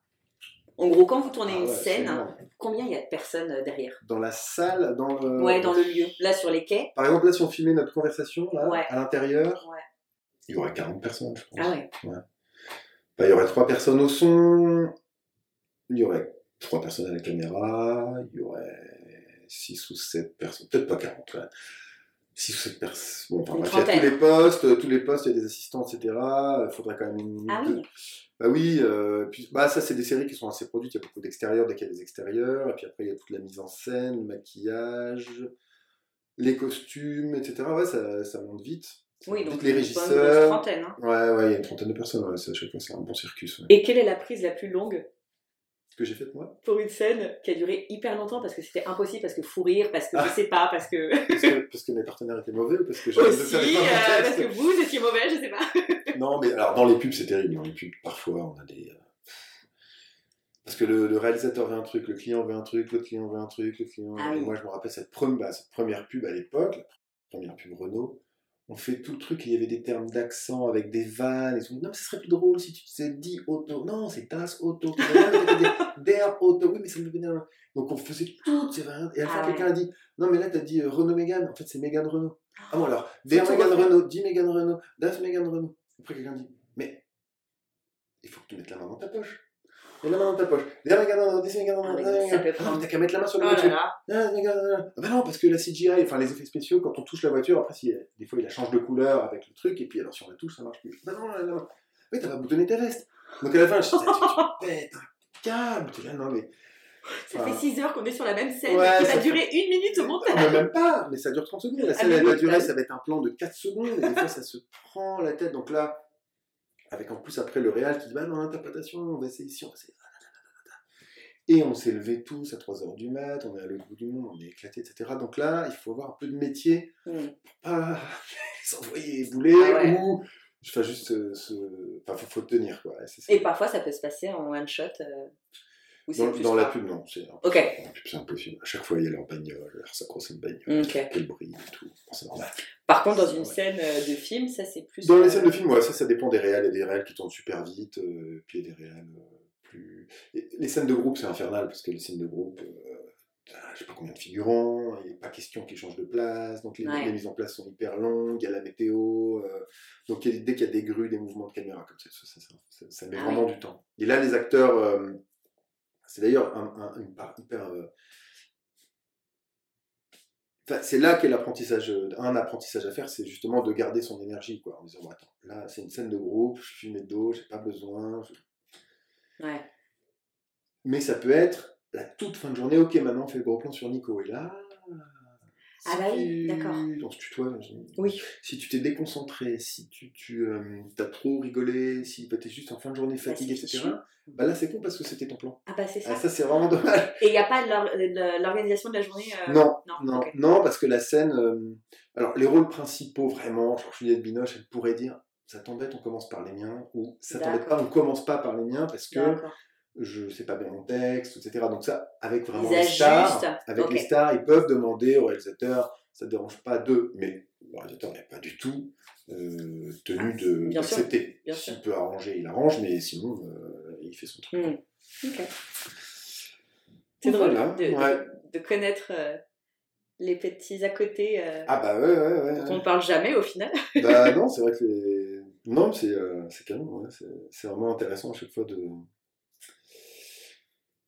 S1: En gros, quand vous tournez
S2: Ah
S1: une
S2: ouais,
S1: scène, combien il y a de personnes euh, derrière?
S2: Dans la salle, dans le...
S1: Ouais, dans le lieu. Là, sur les quais.
S2: Par exemple, là, si on filmait notre conversation, là,
S1: Ouais.
S2: à l'intérieur,
S1: Ouais.
S2: il y aurait 40 personnes, je pense.
S1: Ah ouais.
S2: Bah, il y aurait trois personnes au son, il y aurait trois personnes à la caméra, il y aurait 6 ou 7 personnes, peut-être pas 40, ouais. 6 ou 7 personnes. Bon, enfin,
S1: Une
S2: bref, il y a tous les postes, tous les postes, il y a des assistants, etc. Il faudrait quand même une
S1: Ah oui.
S2: Bah oui, euh, puis, bah ça c'est des séries qui sont assez produites, il y a beaucoup d'extérieurs dès qu'il y a des extérieurs, et puis après il y a toute la mise en scène, le maquillage, les costumes, etc. Ouais, ça, ça monte vite.
S1: Oui, donc
S2: les
S1: une
S2: régisseurs.
S1: trentaine. hein.
S2: Ouais, ouais, il y a une trentaine de personnes, ouais, à chaque fois c'est un bon circus. ouais.
S1: Et quelle est la prise la plus longue?
S2: Que j'ai fait moi,
S1: pour une scène qui a duré hyper longtemps parce que c'était impossible, parce que fou rire, parce que je sais pas, parce que.
S2: parce que, parce que mes partenaires étaient mauvais ou parce que j'avais
S1: Aussi, euh, parce que vous étiez mauvais, je sais pas.
S2: Non, mais alors dans les pubs, c'est terrible. Dans les pubs, parfois, on a des. euh, Parce que le, le réalisateur veut un truc, le client veut un truc, l'autre client veut un truc, le client.
S1: Ah
S2: et moi, je me rappelle cette, bah, cette première pub à l'époque, la première pub Renault. On fait tout le truc, et il y avait des termes d'accent avec des vannes et tout. Non, mais ce serait plus drôle si tu disais dit auto. Non, c'est das auto. Der auto. Oui, mais ça me bien. Donc on faisait toutes ces variantes. Et à la fin,
S1: Ah
S2: quelqu'un a dit Non, mais là, t'as dit euh, Renault Mégane. En fait, c'est Mégane Renault. Ah bon, alors, der Mégane. Renault, dit Mégane Renault, das Mégane Renault. Après, quelqu'un dit Mais il faut que tu mettes la main dans ta poche. Mets la main dans ta poche. Der Mégane Renault, dis Mégane
S1: Ah
S2: Renault,
S1: oui,
S2: das
S1: ça
S2: Mégane
S1: peut
S2: Renault. Ah,
S1: prendre.
S2: T'as qu'à mettre la main sur
S1: Oh
S2: la
S1: là
S2: voiture. Ah. Ah bah non, parce que la CGI, enfin les effets spéciaux, quand on touche la voiture, après, si, des fois, il la change de couleur avec le truc, et puis alors si on la touche, ça marche plus. Bah non, la main. Oui, t'as pas boutonné tes vestes. Donc à la fin, je tu, pètes un câble. T'es là, non mais.
S1: Ça
S2: Enfin,
S1: fait 6 heures qu'on est sur la même scène
S2: Ouais,
S1: qui va
S2: fait-
S1: durer une minute au montage.
S2: Non, même pas, mais ça dure 30 secondes. La scène,
S1: mais
S2: elle va durer,
S1: bah.
S2: ça va être un plan de 4 secondes, et des fois, ça se prend la tête. Donc là, avec en plus après le réal qui dit bah non l'interprétation on va essayer ici on va essayer et on s'est levés tous à 3h du mat, on est à l'autre bout du monde, on est éclaté, etc. Donc là, il faut avoir un peu de métier
S1: Mm.
S2: pour pas s'envoyer bouler
S1: Ah ouais.
S2: ou enfin juste euh, se... Enfin, faut, faut tenir quoi.
S1: Et parfois, ça peut se passer en one shot. euh,
S2: Dans, la pub, non. C'est impossible. À chaque fois, il y a leur bagnole, leur une bagnole,
S1: Ok.
S2: quel bruit et tout. C'est normal.
S1: Par contre, dans une
S2: Ouais.
S1: scène euh, de film, ça c'est plus.
S2: Dans les scènes de film, ouais, ça, ça dépend des réals. Il y a des réals qui tournent super vite, euh, puis il y a des réals euh, plus. Et les scènes de groupe, c'est infernal, parce que les scènes de groupe, euh, t'as, je sais pas combien de figurants, il n'est pas question qu'ils changent de place, donc les,
S1: Ouais.
S2: les mises en place sont hyper longues, il y a la météo, euh, donc dès qu'il y a des grues, des mouvements de caméra comme ça, ça, met
S1: Ah
S2: vraiment du temps. Et là, les acteurs, c'est d'ailleurs un- un- une part hyper. Enfin, c'est là qu'est l'apprentissage, euh, un apprentissage à faire, c'est justement de garder son énergie, quoi, en disant, bon, attends, là, c'est une scène de groupe, je suis filmé de dos, j'ai pas besoin. je-
S1: Ouais.
S2: Mais ça peut être la toute fin de journée, ok, maintenant on fait le gros plan sur Nico, et là.
S1: Ah
S2: si
S1: bah oui, d'accord.
S2: On se tutoie,
S1: Oui.
S2: Si tu t'es déconcentré, si tu, tu as trop rigolé, si tu es juste en fin de journée fatigué,
S1: c'est
S2: etc., bah là c'est con parce que c'était ton plan.
S1: Ah bah c'est ça.
S2: Ah, ça c'est vraiment dommage.
S1: Et il n'y a pas de l'organisation de la journée euh,
S2: Non,
S1: Non,
S2: Non, non, parce que la scène. euh, alors, les rôles principaux, vraiment, genre Juliette Binoche, elle pourrait dire Ça t'embête, on commence par les miens, ou Ça t'embête pas, on commence pas par les miens parce que. Je sais pas bien mon texte, etc. Donc, ça, avec vraiment les stars, avec les stars, ils peuvent demander au réalisateur Ça te dérange pas d'eux, mais le réalisateur n'est pas du tout euh, tenu de- d'accepter. S'il peut arranger, il arrange, mais sinon, euh, il fait son truc.
S1: Hmm. C'est drôle
S2: Voilà,
S1: de, de-
S2: ouais.
S1: de connaître euh, les petits à côté
S2: Ah bah ouais, ouais, ouais.
S1: dont on ne parle jamais au final.
S2: Bah non, c'est vrai que les... Non, c'est c'est ouais, c'est vraiment intéressant à chaque fois de,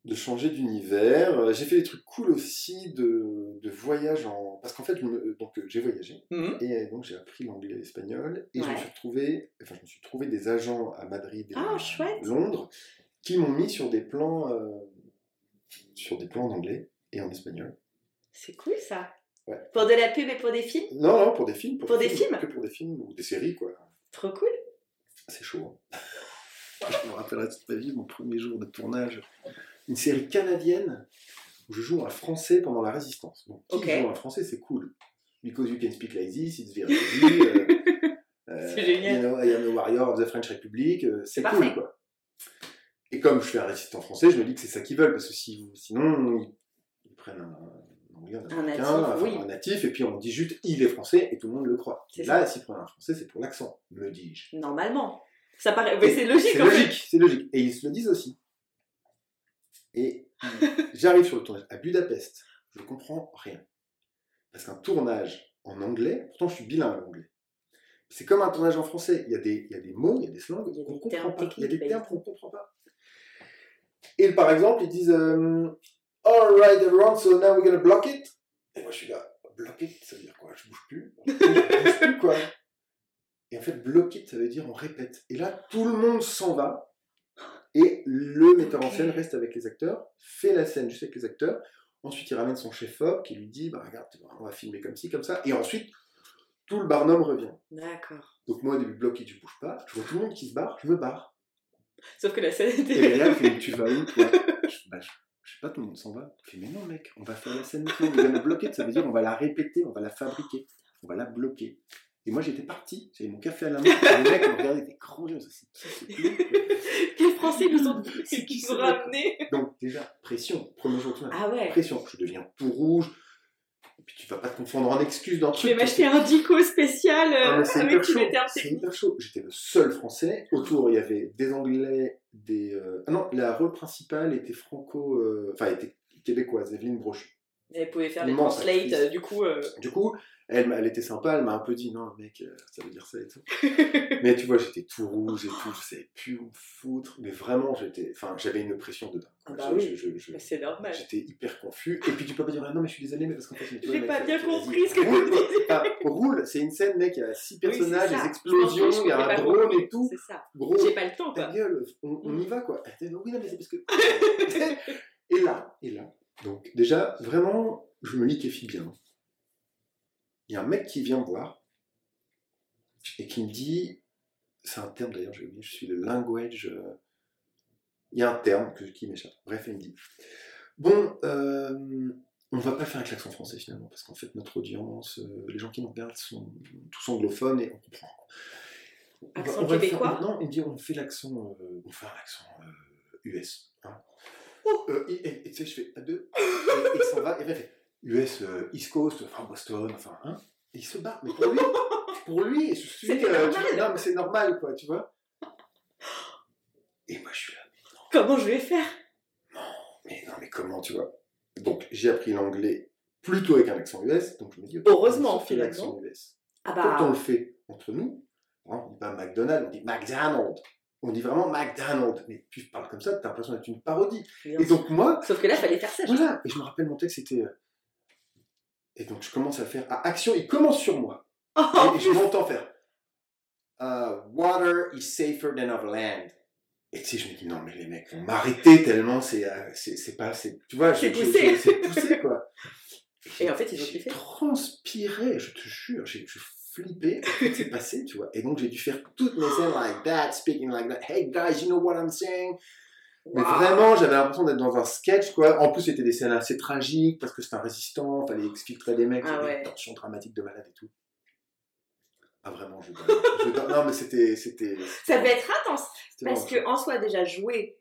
S2: de changer d'univers. Euh, J'ai fait des trucs cool aussi de, de voyage en... Parce qu'en fait, me- donc, euh, j'ai voyagé
S1: Mhm.
S2: et euh, donc j'ai appris l'anglais et l'espagnol et je me suis retrouvé, enfin je me suis trouvé des agents à Madrid et
S1: Ah,
S2: à. Londres qui m'ont mis sur des plans euh, sur des plans en anglais et en espagnol.
S1: C'est cool ça.
S2: Ouais.
S1: Pour de la pub et pour des films?
S2: Non, non, pour des films.
S1: Pour des films
S2: Que pour des films ou des séries, quoi.
S1: Trop cool.
S2: C'est chaud. hein. je me rappellerai toute ma vie, mon premier jour de tournage. Une série canadienne où je joue un français pendant la résistance. Donc, qui
S1: Ok.
S2: joue un français, c'est cool. Because you can speak like this, it's very easy. euh, euh,
S1: C'est génial.
S2: You know, I am a warrior of the French Republic. euh, c'est
S1: Parfait.
S2: cool, quoi. Et comme je fais un résistant français, je me dis que c'est ça qu'ils veulent, parce que si, sinon, ils, ils prennent un, un un
S1: natif,
S2: enfin,
S1: oui.
S2: un natif, et puis on dit juste il est français, et tout le monde le croit. Là, s'ils prennent un français, c'est pour l'accent, me dis-je.
S1: Normalement. Ça paraît. C'est logique
S2: C'est logique, c'est logique. Et ils se le disent aussi. Et j'arrive sur le tournage à Budapest, je ne comprends rien. Parce qu'un tournage en anglais, pourtant je suis bilingue en anglais. C'est comme un tournage en français. Il y a des, il y a des mots, il y a des slangs
S1: Il y a
S2: qu'on
S1: des
S2: comprend
S1: termes
S2: pas. Il y a des
S1: techniques,
S2: termes
S1: bah,
S2: qu'on ne comprend pas. Et par exemple, ils disent euh, All right, everyone, so now we're gonna block it. Et moi je suis là, block it, ça veut dire quoi? Je bouge plus? Je bouge plus quoi? Et en fait, block it, ça veut dire on répète. Et là, tout le monde s'en va. Et le metteur en scène reste avec les acteurs, fait la scène juste avec les acteurs. Ensuite, il ramène son chef-op qui lui dit bah, Regarde, on va filmer comme ci, comme ça. Et ensuite, tout le barnum revient.
S1: D'accord.
S2: Donc, moi, au début, block it, je bouge pas. Je vois tout le monde qui se barre, je me barre.
S1: Sauf que la scène
S2: Et
S1: était.
S2: Léa fait Tu vas où toi? Je, bah, je, je sais pas, tout le monde s'en va. Je fais Mais non, mec, on va faire la scène maintenant. On va bloquer, ça veut dire on va la répéter, on va la fabriquer, on va la bloquer. Et moi, j'étais parti, j'avais mon café à la main. Et les mecs me regardaient avec des grands yeux. C'est qui
S1: Quels Français nous ont,
S2: qui
S1: qui nous ramenés
S2: Donc, déjà, pression, premier jour de.
S1: Ah ouais.
S2: Pression, je deviens tout rouge. Et puis, tu vas pas te confondre en excuses dans le
S1: Je
S2: truc.
S1: vais m'acheter un dico spécial euh,
S2: Ah, mais c'est
S1: avec
S2: hyper
S1: tous
S2: chaud.
S1: les termes
S2: C'est hyper chaud. J'étais le seul français. Autour, il y avait des Anglais, des. euh, Ah non, la rôle principale était franco. euh, Enfin, était québécoise, Evelyne Brochu.
S1: Vous pouvez faire
S2: Immense
S1: translates, euh, du coup. euh,
S2: Du coup, elle, elle était sympa, elle m'a un peu dit non, mec, euh, ça veut dire ça et tout. Mais tu vois, j'étais tout rouge et tout, je savais plus où me foutre. Mais vraiment, j'étais. Enfin, j'avais une pression dedans.
S1: Ah bah oui. C'est normal.
S2: J'étais hyper confus. Et puis tu peux pas dire, ah non, mais je suis désolé, mais parce qu'en fait, tu
S1: J'ai pas bien compris ce que disiez.
S2: Enfin, roule, c'est une scène, mec, il y a six personnages, des explosions, il y a un drone
S1: compris.
S2: et tout.
S1: C'est ça.
S2: Gros,
S1: J'ai pas le temps,
S2: ta
S1: quoi.
S2: gueule, on, on
S1: Mm.
S2: y va quoi. Elle oui, non, mais c'est parce que. et là, et là. Donc, déjà, vraiment, je me liquéfie bien. Il y a un mec qui vient me voir et qui me dit c'est un terme d'ailleurs, j'ai oublié, je suis le language. euh, Il y a un terme que, qui m'échappe. Bref, il me dit. Bon, euh, on va pas faire avec l'accent français finalement, parce qu'en fait, notre audience, euh, les gens qui nous regardent sont tous anglophones et on comprend. On va-
S1: Accent
S2: on va faire-
S1: québécois?
S2: Non, il me dit on fait l'accent, on fait un accent US. hein.
S1: Oh.
S2: Euh, et et- et tu sais, je fais à deux, et il s'en va, et il fait US, euh, East Coast, enfin Boston, enfin, hein, et il se bat. Mais pour lui, pour lui, je suis, euh, tu non, mais c'est normal, quoi, tu vois. Et moi, je suis là,
S1: Comment je vais faire?
S2: Mais non, mais comment, tu vois. Donc, j'ai appris l'anglais plutôt avec un accent US, donc je me dis, ok,
S1: Heureusement,
S2: on fait
S1: finalement.
S2: l'accent US.
S1: Ah
S2: Quand on
S1: bah,
S2: le fait entre nous, hein, on dit pas McDonald's, on dit McDonald's. On dit vraiment McDonald's. Mais tu parles comme ça, t'as l'impression d'être une parodie.
S1: bien
S2: Et donc, moi,
S1: Sauf que là, il fallait faire ça.
S2: voilà. Et je me rappelle, mon texte, c'était. euh, Et donc, je commence à faire à action. Il commence sur moi.
S1: Oh,
S2: Et, et je m'entends faire. Uh, water is safer than of land. Et tu sais, je me dis, non, mais les mecs vont m'arrêter tellement c'est euh, c'est c'est pas. c'est- Tu vois,
S1: C'est
S2: je- je-
S1: poussé.
S2: je- c'est poussé, quoi.
S1: Et en fait, ils ont
S2: J'ai
S1: kiffé.
S2: transpiré, je te jure, j'ai je flippé. En fait, c'est passé, tu vois. Et donc, j'ai dû faire toutes mes scènes like that, speaking like that. Hey guys, you know what I'm saying? Mais vraiment, j'avais l'impression d'être dans un sketch, quoi. En plus, c'était des scènes assez tragiques parce que c'était un résistant, fallait expliquer des mecs,
S1: Ah ouais.
S2: une tension dramatique de malade et tout. Ah, vraiment, je je Non, mais c'était. c'était
S1: Ça devait être intense. Parce que en soi, déjà, jouer,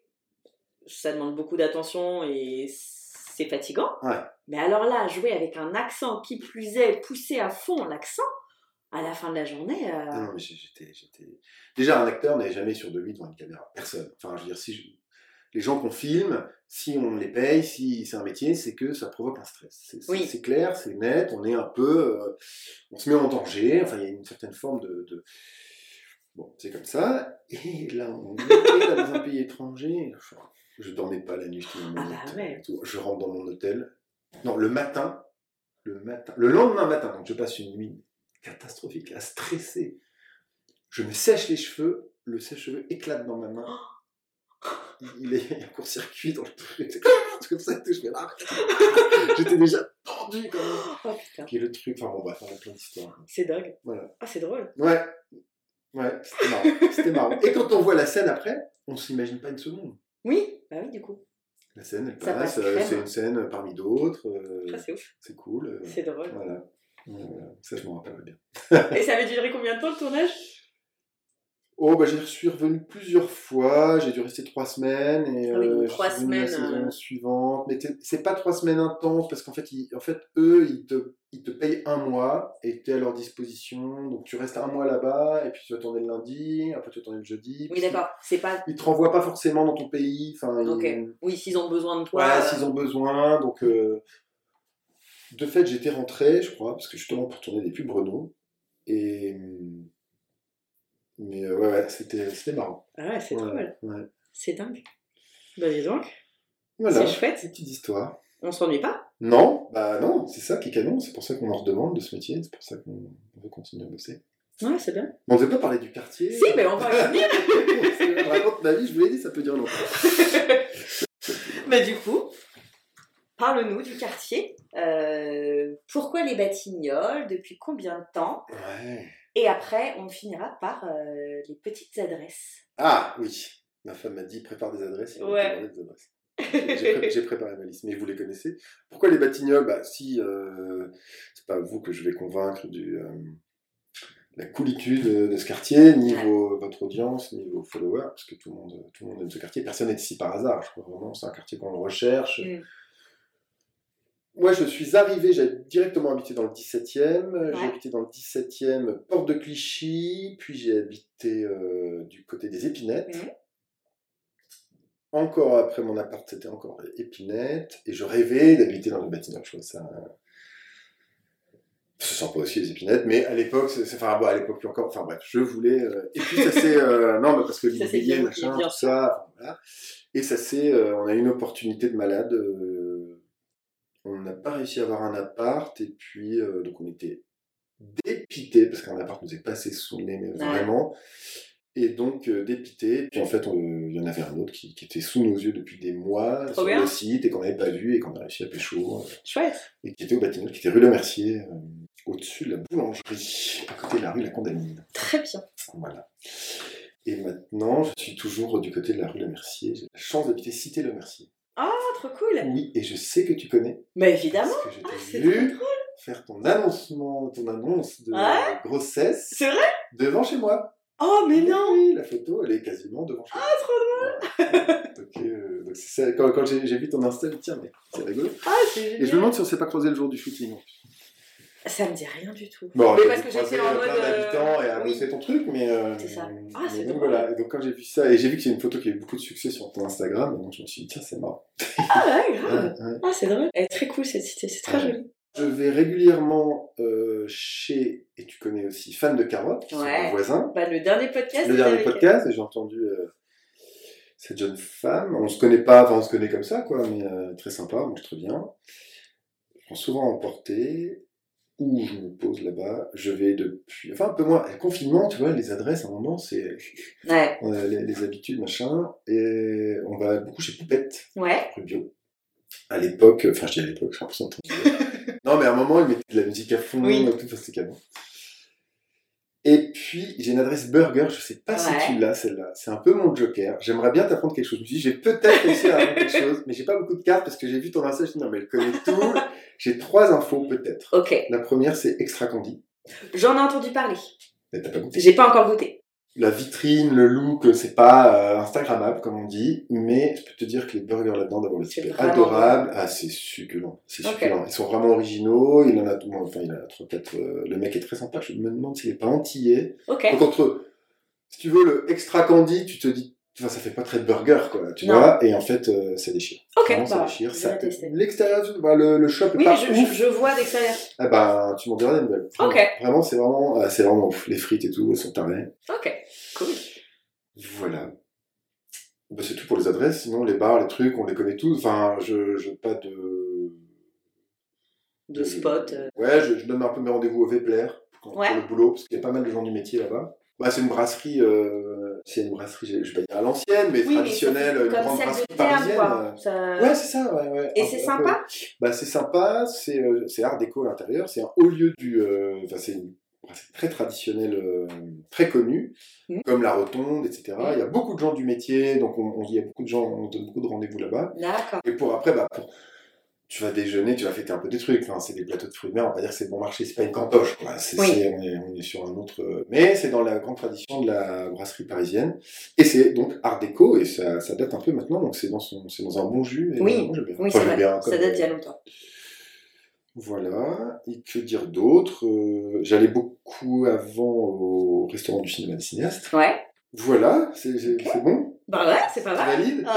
S1: ça demande beaucoup d'attention et c'est fatigant.
S2: Ouais.
S1: Mais alors là, jouer avec un accent qui plus est poussé à fond, l'accent, à la fin de la journée. euh,
S2: Non, mais j'étais, j'étais. Déjà, un acteur n'est jamais sûr de lui devant une caméra. Personne. Enfin, je veux dire, si je- les gens qu'on filme, si on les paye, si c'est un métier, c'est que ça provoque un stress. C'est, c'est-
S1: Oui.
S2: c'est clair, c'est net, on est un peu. euh, on se met en danger, enfin, il y a une certaine forme de. de- Bon, c'est comme ça. Et là, on est là, dans un pays étranger. Enfin, je dormais pas la nuit, mon
S1: Ah bah ouais.
S2: Je rentre dans mon hôtel. Non, le matin. Le matin. Le lendemain matin, donc je passe une nuit catastrophique, à stresser. Je me sèche les cheveux, le sèche-cheveux éclate dans ma main. Il est il y a un court-circuit dans le truc. C'est comme ça que je fais là. J'étais déjà tendu quand même.
S1: Oh putain,
S2: Puis le truc, enfin bon, bref, on a plein d'histoires.
S1: c'est dingue.
S2: Voilà.
S1: Ah, c'est drôle.
S2: Ouais, ouais, c'était marrant. C'était marrant. Et quand on voit la scène après, on s'imagine pas une seconde.
S1: Oui, bah oui, du coup.
S2: La scène, elle passe,
S1: passe
S2: euh, c'est une scène parmi d'autres. euh,
S1: Ça, c'est ouf.
S2: c'est cool. euh,
S1: C'est drôle.
S2: Voilà. Voilà. Ça, je m'en rappelle bien.
S1: Et ça avait duré combien de temps le tournage?
S2: Oh, bah, j'y suis revenu plusieurs fois. J'ai dû rester trois semaines. Et,
S1: Ah oui,
S2: euh, je
S1: trois
S2: suis revenu la
S1: semaines,
S2: saison
S1: euh.
S2: suivante. Mais c'est pas trois semaines intenses parce qu'en fait, ils, en fait, eux, ils te, ils te payent un mois et tu es à leur disposition. Donc, tu restes un mois là-bas et puis tu vas tourner le lundi, après tu vas tourner le jeudi.
S1: Oui, d'accord. C'est pas.
S2: Ils te renvoient pas forcément dans ton pays. Enfin, ils-.
S1: Oui, s'ils ont besoin de toi.
S2: Ouais,
S1: euh,
S2: s'ils ont besoin. Donc, euh, de fait, j'étais rentré, je crois, parce que justement pour tourner des pubs Renault. Et. Mais euh, ouais, ouais, c'était c'était marrant.
S1: Ah ouais, c'est
S2: Ouais,
S1: drôle.
S2: ouais.
S1: C'est dingue. Bah, dis donc.
S2: Voilà,
S1: C'est chouette.
S2: une petite histoire.
S1: On s'ennuie pas?
S2: Non, bah non, c'est ça qui est canon, c'est pour ça qu'on en redemande de ce métier, c'est pour ça qu'on on veut continuer à bosser.
S1: Ouais, c'est bien.
S2: On ne devait pas parler du quartier.
S1: Si, mais on va revenir.
S2: raconte ma vie, je vous l'ai dit, ça peut durer longtemps.
S1: Mais du coup, parle-nous du quartier. Euh, pourquoi les Batignolles Depuis combien de temps?
S2: Ouais.
S1: Et après, on finira par euh, les petites adresses.
S2: Ah oui, ma femme m'a dit prépare des adresses.
S1: Ouais.
S2: des. J'ai pré- j'ai préparé ma liste, mais vous les connaissez? Pourquoi les Batignolles? Bah si, euh, c'est pas vous que je vais convaincre du la coolitude de, ce quartier, ni
S1: Ouais.
S2: vos- votre audience, ni vos followers, parce que tout le monde, tout le monde aime ce quartier. Personne n'est ici par hasard. Je crois vraiment, c'est un quartier qu'on recherche.
S1: Mm.
S2: Moi, je suis arrivé, j'ai directement habité dans le 17e. J'ai habité dans le 17e, porte de Clichy. Puis j'ai habité euh, du côté des Épinettes. Encore après mon appart, c'était encore Épinette. Et je rêvais d'habiter dans le bâtiment. Je trouvais ça. Ce sont pas aussi les épinettes, mais à l'époque, c'est, enfin, bon, à l'époque plus encore, enfin bref, je voulais. euh, et puis ça c'est. euh, non, mais parce que l'immobilier, machin, tout ça. voilà. Et ça c'est. euh, on a eu une opportunité de malade. On n'a pas réussi à avoir un appart, et puis, euh, donc on était dépité, parce qu'un appart nous est passé sous le nez, mais
S1: Ouais.
S2: vraiment. Et donc, euh, dépité. Puis en fait, on- il y en avait un autre qui, qui était sous nos yeux depuis des mois
S1: Trop
S2: sur
S1: bien.
S2: le site et qu'on n'avait pas vu et qu'on a réussi à pécho. euh,
S1: Chouette.
S2: et qui était au bâtiment, qui était rue Le Mercier, au-dessus de la boulangerie, à côté de la rue La Condamine.
S1: Très bien.
S2: Voilà. Et maintenant, je suis toujours du côté de la rue Le Mercier. J'ai la chance d'habiter Cité Le Mercier.
S1: Ah, trop cool
S2: Oui, et je sais que tu connais.
S1: Mais évidemment
S2: Parce que je
S1: Ah,
S2: t'ai
S1: c'est
S2: vu faire ton annoncement, ton annonce de
S1: Ouais
S2: grossesse
S1: C'est vrai?
S2: devant chez moi.
S1: Oh, mais non
S2: Oui, la photo, elle est quasiment devant chez moi. Ah, trop drôle Donc, euh, donc c'est ça, quand, quand j'ai vu ton Insta, je me dis, tiens, mais c'est rigolo.
S1: Ah, c'est
S2: Et je me demande si on s'est pas croisé le jour du shooting.
S1: Ça me dit rien du tout.
S2: Bon,
S1: Mais parce que j'étais en mode, euh,
S2: d'habitants et à
S1: oui.
S2: bosser ton truc, mais. euh,
S1: C'est ça. Ah, c'est
S2: donc, voilà. Et donc quand j'ai vu ça, et j'ai vu que c'est une photo qui a eu beaucoup de succès sur ton Instagram, donc je me suis dit, tiens, c'est marrant.
S1: Ah, ouais, grave
S2: ouais.
S1: Ah, c'est drôle. Elle est très cool cette cité, c'est très
S2: Ouais.
S1: joli.
S2: Je vais régulièrement euh, chez, et tu connais aussi, Fan de Carotte, qui sont
S1: Ouais.
S2: mon voisin.
S1: Bah, le dernier podcast.
S2: le dernier podcast, et j'ai entendu euh, cette jeune femme. On se connaît pas, enfin on se connaît comme ça, quoi, mais euh, très sympa, mange très bien. Je prends souvent à emporter, ou je me pose là-bas. Je vais depuis, enfin un peu moins. Le confinement, tu vois, les adresses à un moment, c'est.
S1: Ouais.
S2: on a les, les habitudes, machin, et on va beaucoup chez Poupette,
S1: Ouais.
S2: Bio. À l'époque, enfin je dis à l'époque, j'ai l'impression non, mais à un moment, ils mettaient de la musique à fond,
S1: Oui.
S2: et tout, enfin, c'était canon. Et puis, j'ai une adresse burger, je sais pas si tu l'as celle-là. C'est un peu mon joker. J'aimerais bien t'apprendre quelque chose. Je me suis dit, j'ai peut-être réussi à apprendre quelque chose, mais j'ai pas beaucoup de cartes parce que j'ai vu ton message. Je me suis dit, non, mais elle connaît tout. J'ai trois infos, peut-être.
S1: Ok.
S2: La première, c'est Extra Candy.
S1: J'en ai entendu parler.
S2: Mais t'as pas goûté.
S1: J'ai pas encore goûté.
S2: La vitrine, le look, c'est pas euh, Instagrammable, comme on dit, mais je peux te dire que les burgers là-dedans, d'abord, le
S1: C'est
S2: adorable. Ah, c'est succulent. C'est succulent. Ils sont vraiment originaux. Il en a, bon, enfin, il en a trois, quatre. euh, le mec est très sympa. Je me demande s'il est pas antillais.
S1: Ok.
S2: Donc entre, si tu veux, le extra candy, tu te dis, enfin, ça fait pas très burger, quoi, tu
S1: Non.
S2: vois, et en fait, euh, ça déchire.
S1: Ok,
S2: Vraiment, ça
S1: bah,
S2: déchire. Ça, l'extérieur, bah, le, le shop est
S1: Oui,
S2: pas
S1: je,
S2: ouf.
S1: je, vois d'extérieur.
S2: Ah bah, tu m'en diras des nouvelles.
S1: Ok.
S2: Vraiment, c'est vraiment, ah, c'est vraiment ouf. Les frites et tout, elles sont tarées.
S1: Ok. Cool.
S2: Voilà. Bah, c'est tout pour les adresses. Sinon, les bars, les trucs, on les connaît tous. Enfin, je, je pas de.
S1: De spot. euh.
S2: Ouais, je, je donne un peu mes rendez-vous au Vepler pour,
S1: Ouais.
S2: pour le boulot, parce qu'il y a pas mal de gens du métier là-bas. Bah, c'est une brasserie, euh, c'est une brasserie, je je vais pas dire à l'ancienne, mais
S1: Oui, mais
S2: traditionnelle,
S1: fait
S2: une grande brasserie
S1: terme,
S2: parisienne.
S1: quoi. Ça-
S2: Ouais, c'est ça, ouais, ouais.
S1: Et c'est
S2: peu-
S1: sympa
S2: Bah, c'est sympa, c'est euh, c'est art déco à l'intérieur, c'est un haut lieu du. euh, Enfin, c'est une brasserie très traditionnelle, très connue,
S1: Mhm.
S2: comme la Rotonde, etc.
S1: Mhm.
S2: Il y a beaucoup de gens du métier, donc on, on- il y a beaucoup de gens, on donne beaucoup de rendez-vous là-bas.
S1: D'accord.
S2: Et pour après, bah, pour- tu vas déjeuner, tu vas fêter un peu des trucs. Enfin, c'est des plateaux de fruits de mer, on va pas dire que c'est bon marché, c'est pas une cantoche, quoi. C'est,
S1: Oui.
S2: c'est- on, est, on est sur un autre. euh, Mais c'est dans la grande tradition de la brasserie parisienne. Et c'est donc art déco, et ça, ça date un peu maintenant, donc c'est dans, son, c'est dans un bon jus. Et
S1: Oui. Oui,
S2: Enfin,
S1: c'est
S2: j'aime
S1: vrai.
S2: bien,
S1: Ça date
S2: euh,
S1: d'il y a longtemps.
S2: Voilà. Et que dire d'autre Euh, J'allais beaucoup avant au restaurant du cinéma des cinéastes.
S1: Ouais.
S2: Voilà, c'est, c'est- c'est bon?
S1: Bah ouais, c'est pas mal.
S2: valides
S1: Ouais.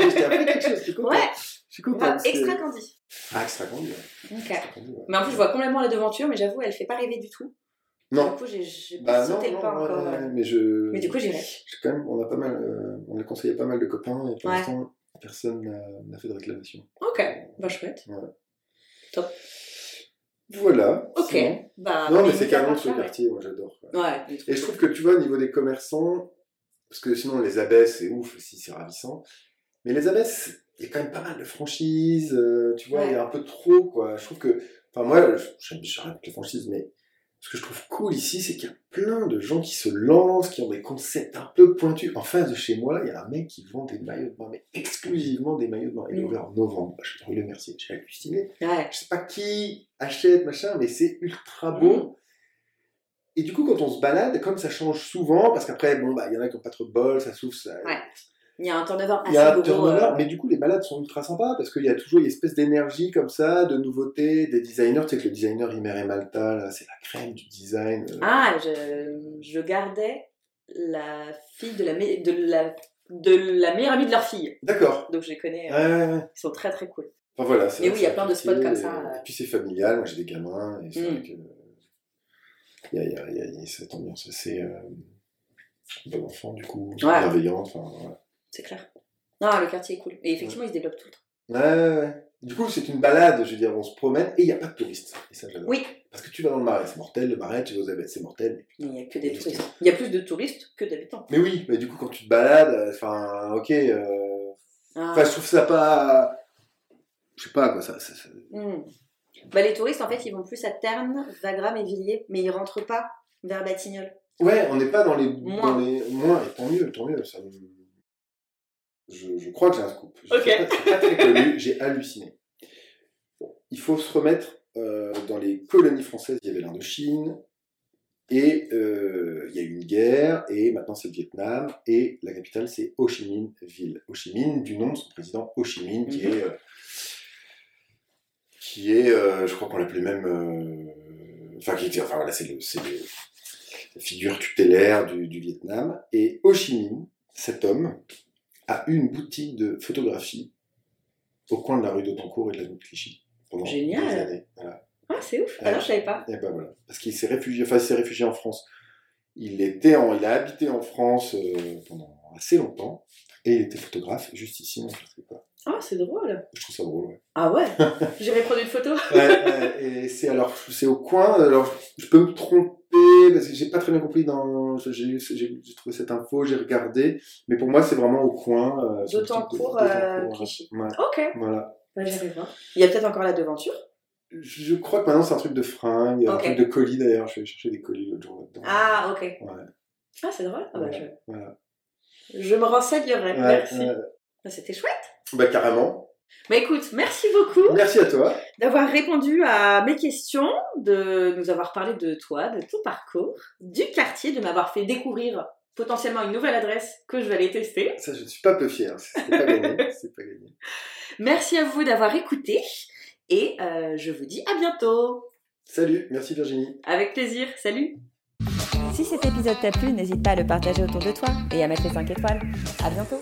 S2: Je t'ai appris quelque chose, suis content.
S1: Ouais.
S2: Je suis content.
S1: Bah,
S2: parce que-
S1: extra candy.
S2: Ah, extra candy, ouais.
S1: Ok.
S2: Extra candy, ouais.
S1: Mais en plus, je vois complètement la devanture, mais j'avoue, elle fait pas rêver du tout.
S2: Non.
S1: Du coup, j'ai pas
S2: Bah non,
S1: sauté le
S2: non,
S1: pas
S2: ouais,
S1: encore.
S2: ouais,
S1: ouais.
S2: mais je.
S1: Mais du coup, j'irai.
S2: quand même, on a pas mal, euh, on a conseillé à pas mal de copains et pour
S1: Ouais.
S2: l'instant, personne n'a fait de réclamation.
S1: Ok. Bah chouette.
S2: Voilà.
S1: Ok. Bah,
S2: Non, mais
S1: limite
S2: c'est
S1: part
S2: ce
S1: ouais.
S2: quartier, moi j'adore.
S1: Ouais.
S2: Et je trouve que tu vois, au niveau des commerçants, parce que sinon les abaisses, c'est ouf aussi, c'est ravissant. Mais les abaisses, il y a quand même pas mal de franchises, euh, tu vois, il y a un peu trop, quoi. Je trouve que, enfin, moi, j'aime j'arrête les franchises, mais ce que je trouve cool ici, c'est qu'il y a plein de gens qui se lancent, qui ont des concepts un peu pointus. En face de chez moi, il y a un mec qui vend des maillots de bain, mais exclusivement des maillots de bain. Il est ouvert en novembre. Je te le merci, j'ai halluciné.
S1: Ouais.
S2: Je sais pas qui achète, machin, mais c'est ultra beau.
S1: Mm.
S2: Et du coup, quand on se balade, comme ça change souvent, parce qu'après, bon, bah, il y en a qui n'ont pas trop de bol, ça souffle, ça.
S1: Ouais. Il y a un turnover
S2: Il y a
S1: assez
S2: un
S1: gros.
S2: turnover,
S1: euh,
S2: mais du coup, les balades sont ultra sympas parce qu'il y a toujours une espèce d'énergie comme ça, de nouveautés, des designers. Tu sais que le designer Imer et Malta, c'est la crème du design. euh.
S1: Ah, je, je gardais la fille de la, de la, de la meilleure amie de leur fille.
S2: D'accord.
S1: Donc je les connais. euh,
S2: Ouais.
S1: Ils sont très très cool.
S2: Enfin voilà. vrai
S1: oui, il y a plein de spots comme ça,
S2: Et, et puis c'est familial, moi j'ai des gamins, et
S1: Mm.
S2: que. Il y a, il y, a, il y cette ambiance assez. Bon enfant, du coup,
S1: Ouais.
S2: bienveillante. Enfin, voilà.
S1: C'est clair. Non, le quartier est cool. Et effectivement, il se développe tout le temps.
S2: Ouais, ouais, ouais. Du coup, c'est une balade, je veux dire, on se promène et il n'y a pas de touristes. Et ça, j'adore.
S1: Oui,
S2: Parce que tu vas dans le marais, c'est mortel, le marais, tu vas aux abeilles, c'est mortel.
S1: mais il n'y a que des touristes. Il y a plus de touristes que d'habitants.
S2: Mais oui, mais du coup, quand tu te balades, euh, enfin, ok. euh,
S1: Ah.
S2: Enfin, je trouve ça pas. Je sais pas, quoi, ça. ça- ça-
S1: Hmm. Bah, les touristes, en fait, ils vont plus à Terne, Wagram et Villiers, mais ils rentrent pas vers Batignolles.
S2: Ouais, on n'est pas dans les,
S1: Moins.
S2: dans les moins, et tant mieux, tant mieux. Ça je, je crois que j'ai un scoop. Je
S1: Ok.
S2: sais pas, c'est pas très connu, j'ai halluciné. Bon, il faut se remettre euh, dans les colonies françaises, il y avait l'Indochine, et euh, il y a eu une guerre, et maintenant c'est le Vietnam, et la capitale c'est Ho Chi Minh Ville. Ho Chi Minh, du nom de son président Ho Chi Minh, qui
S1: Mhm.
S2: est, euh, qui est euh, je crois qu'on l'appelait même, enfin, qui était, enfin voilà, c'est le, c'est le- la figure tutélaire du, du Vietnam. Et Ho Chi Minh, cet homme, a eu une boutique de photographie au coin de la rue d'Autancourt et de la rue de Clichy pendant
S1: Génial.
S2: des années. Voilà.
S1: Ah, c'est ouf. Alors, je savais pas.
S2: Et ben voilà. Parce qu'il s'est réfugié, enfin, il s'est réfugié en France. Il, était en, il a habité en France euh, pendant assez longtemps. Et il était photographe juste ici, donc je sais pas.
S1: Ah, c'est drôle.
S2: Je trouve ça drôle, ouais.
S1: Ah ouais? J'irai prendre une photo.
S2: Ouais, et c'est alors, c'est au coin. Alors, je peux me tromper parce que j'ai pas très bien compris dans. J'ai trouvé cette info, j'ai regardé, mais pour moi, c'est vraiment au coin. euh,
S1: D'autancourt, euh,
S2: d'Autancourt,
S1: Clichy.
S2: ouais.
S1: Ok.
S2: Voilà.
S1: Bah. Il y a peut-être encore la devanture?
S2: Je crois que maintenant, c'est un truc de fringues, un
S1: Ok.
S2: truc de colis d'ailleurs. Je vais chercher des colis l'autre jour là-dedans.
S1: Ah, ok.
S2: Ouais.
S1: Ah, c'est drôle. Ah, bah,
S2: Ouais, voilà.
S1: je... je me renseignerai. Merci. Bah, C'était chouette.
S2: Bah, carrément.
S1: Bah écoute, merci beaucoup
S2: Merci à toi.
S1: d'avoir répondu à mes questions, de nous avoir parlé de toi, de ton parcours, du quartier, de m'avoir fait découvrir potentiellement une nouvelle adresse que je vais aller tester.
S2: Ça, je ne suis pas peu fier. C'est pas gagné. C'est pas gagné.
S1: Merci à vous d'avoir écouté et euh, je vous dis à bientôt.
S2: Salut. Merci Virginie.
S1: Avec plaisir. Salut
S3: Si cet épisode t'a plu, n'hésite pas à le partager autour de toi et à mettre les 5 étoiles. À bientôt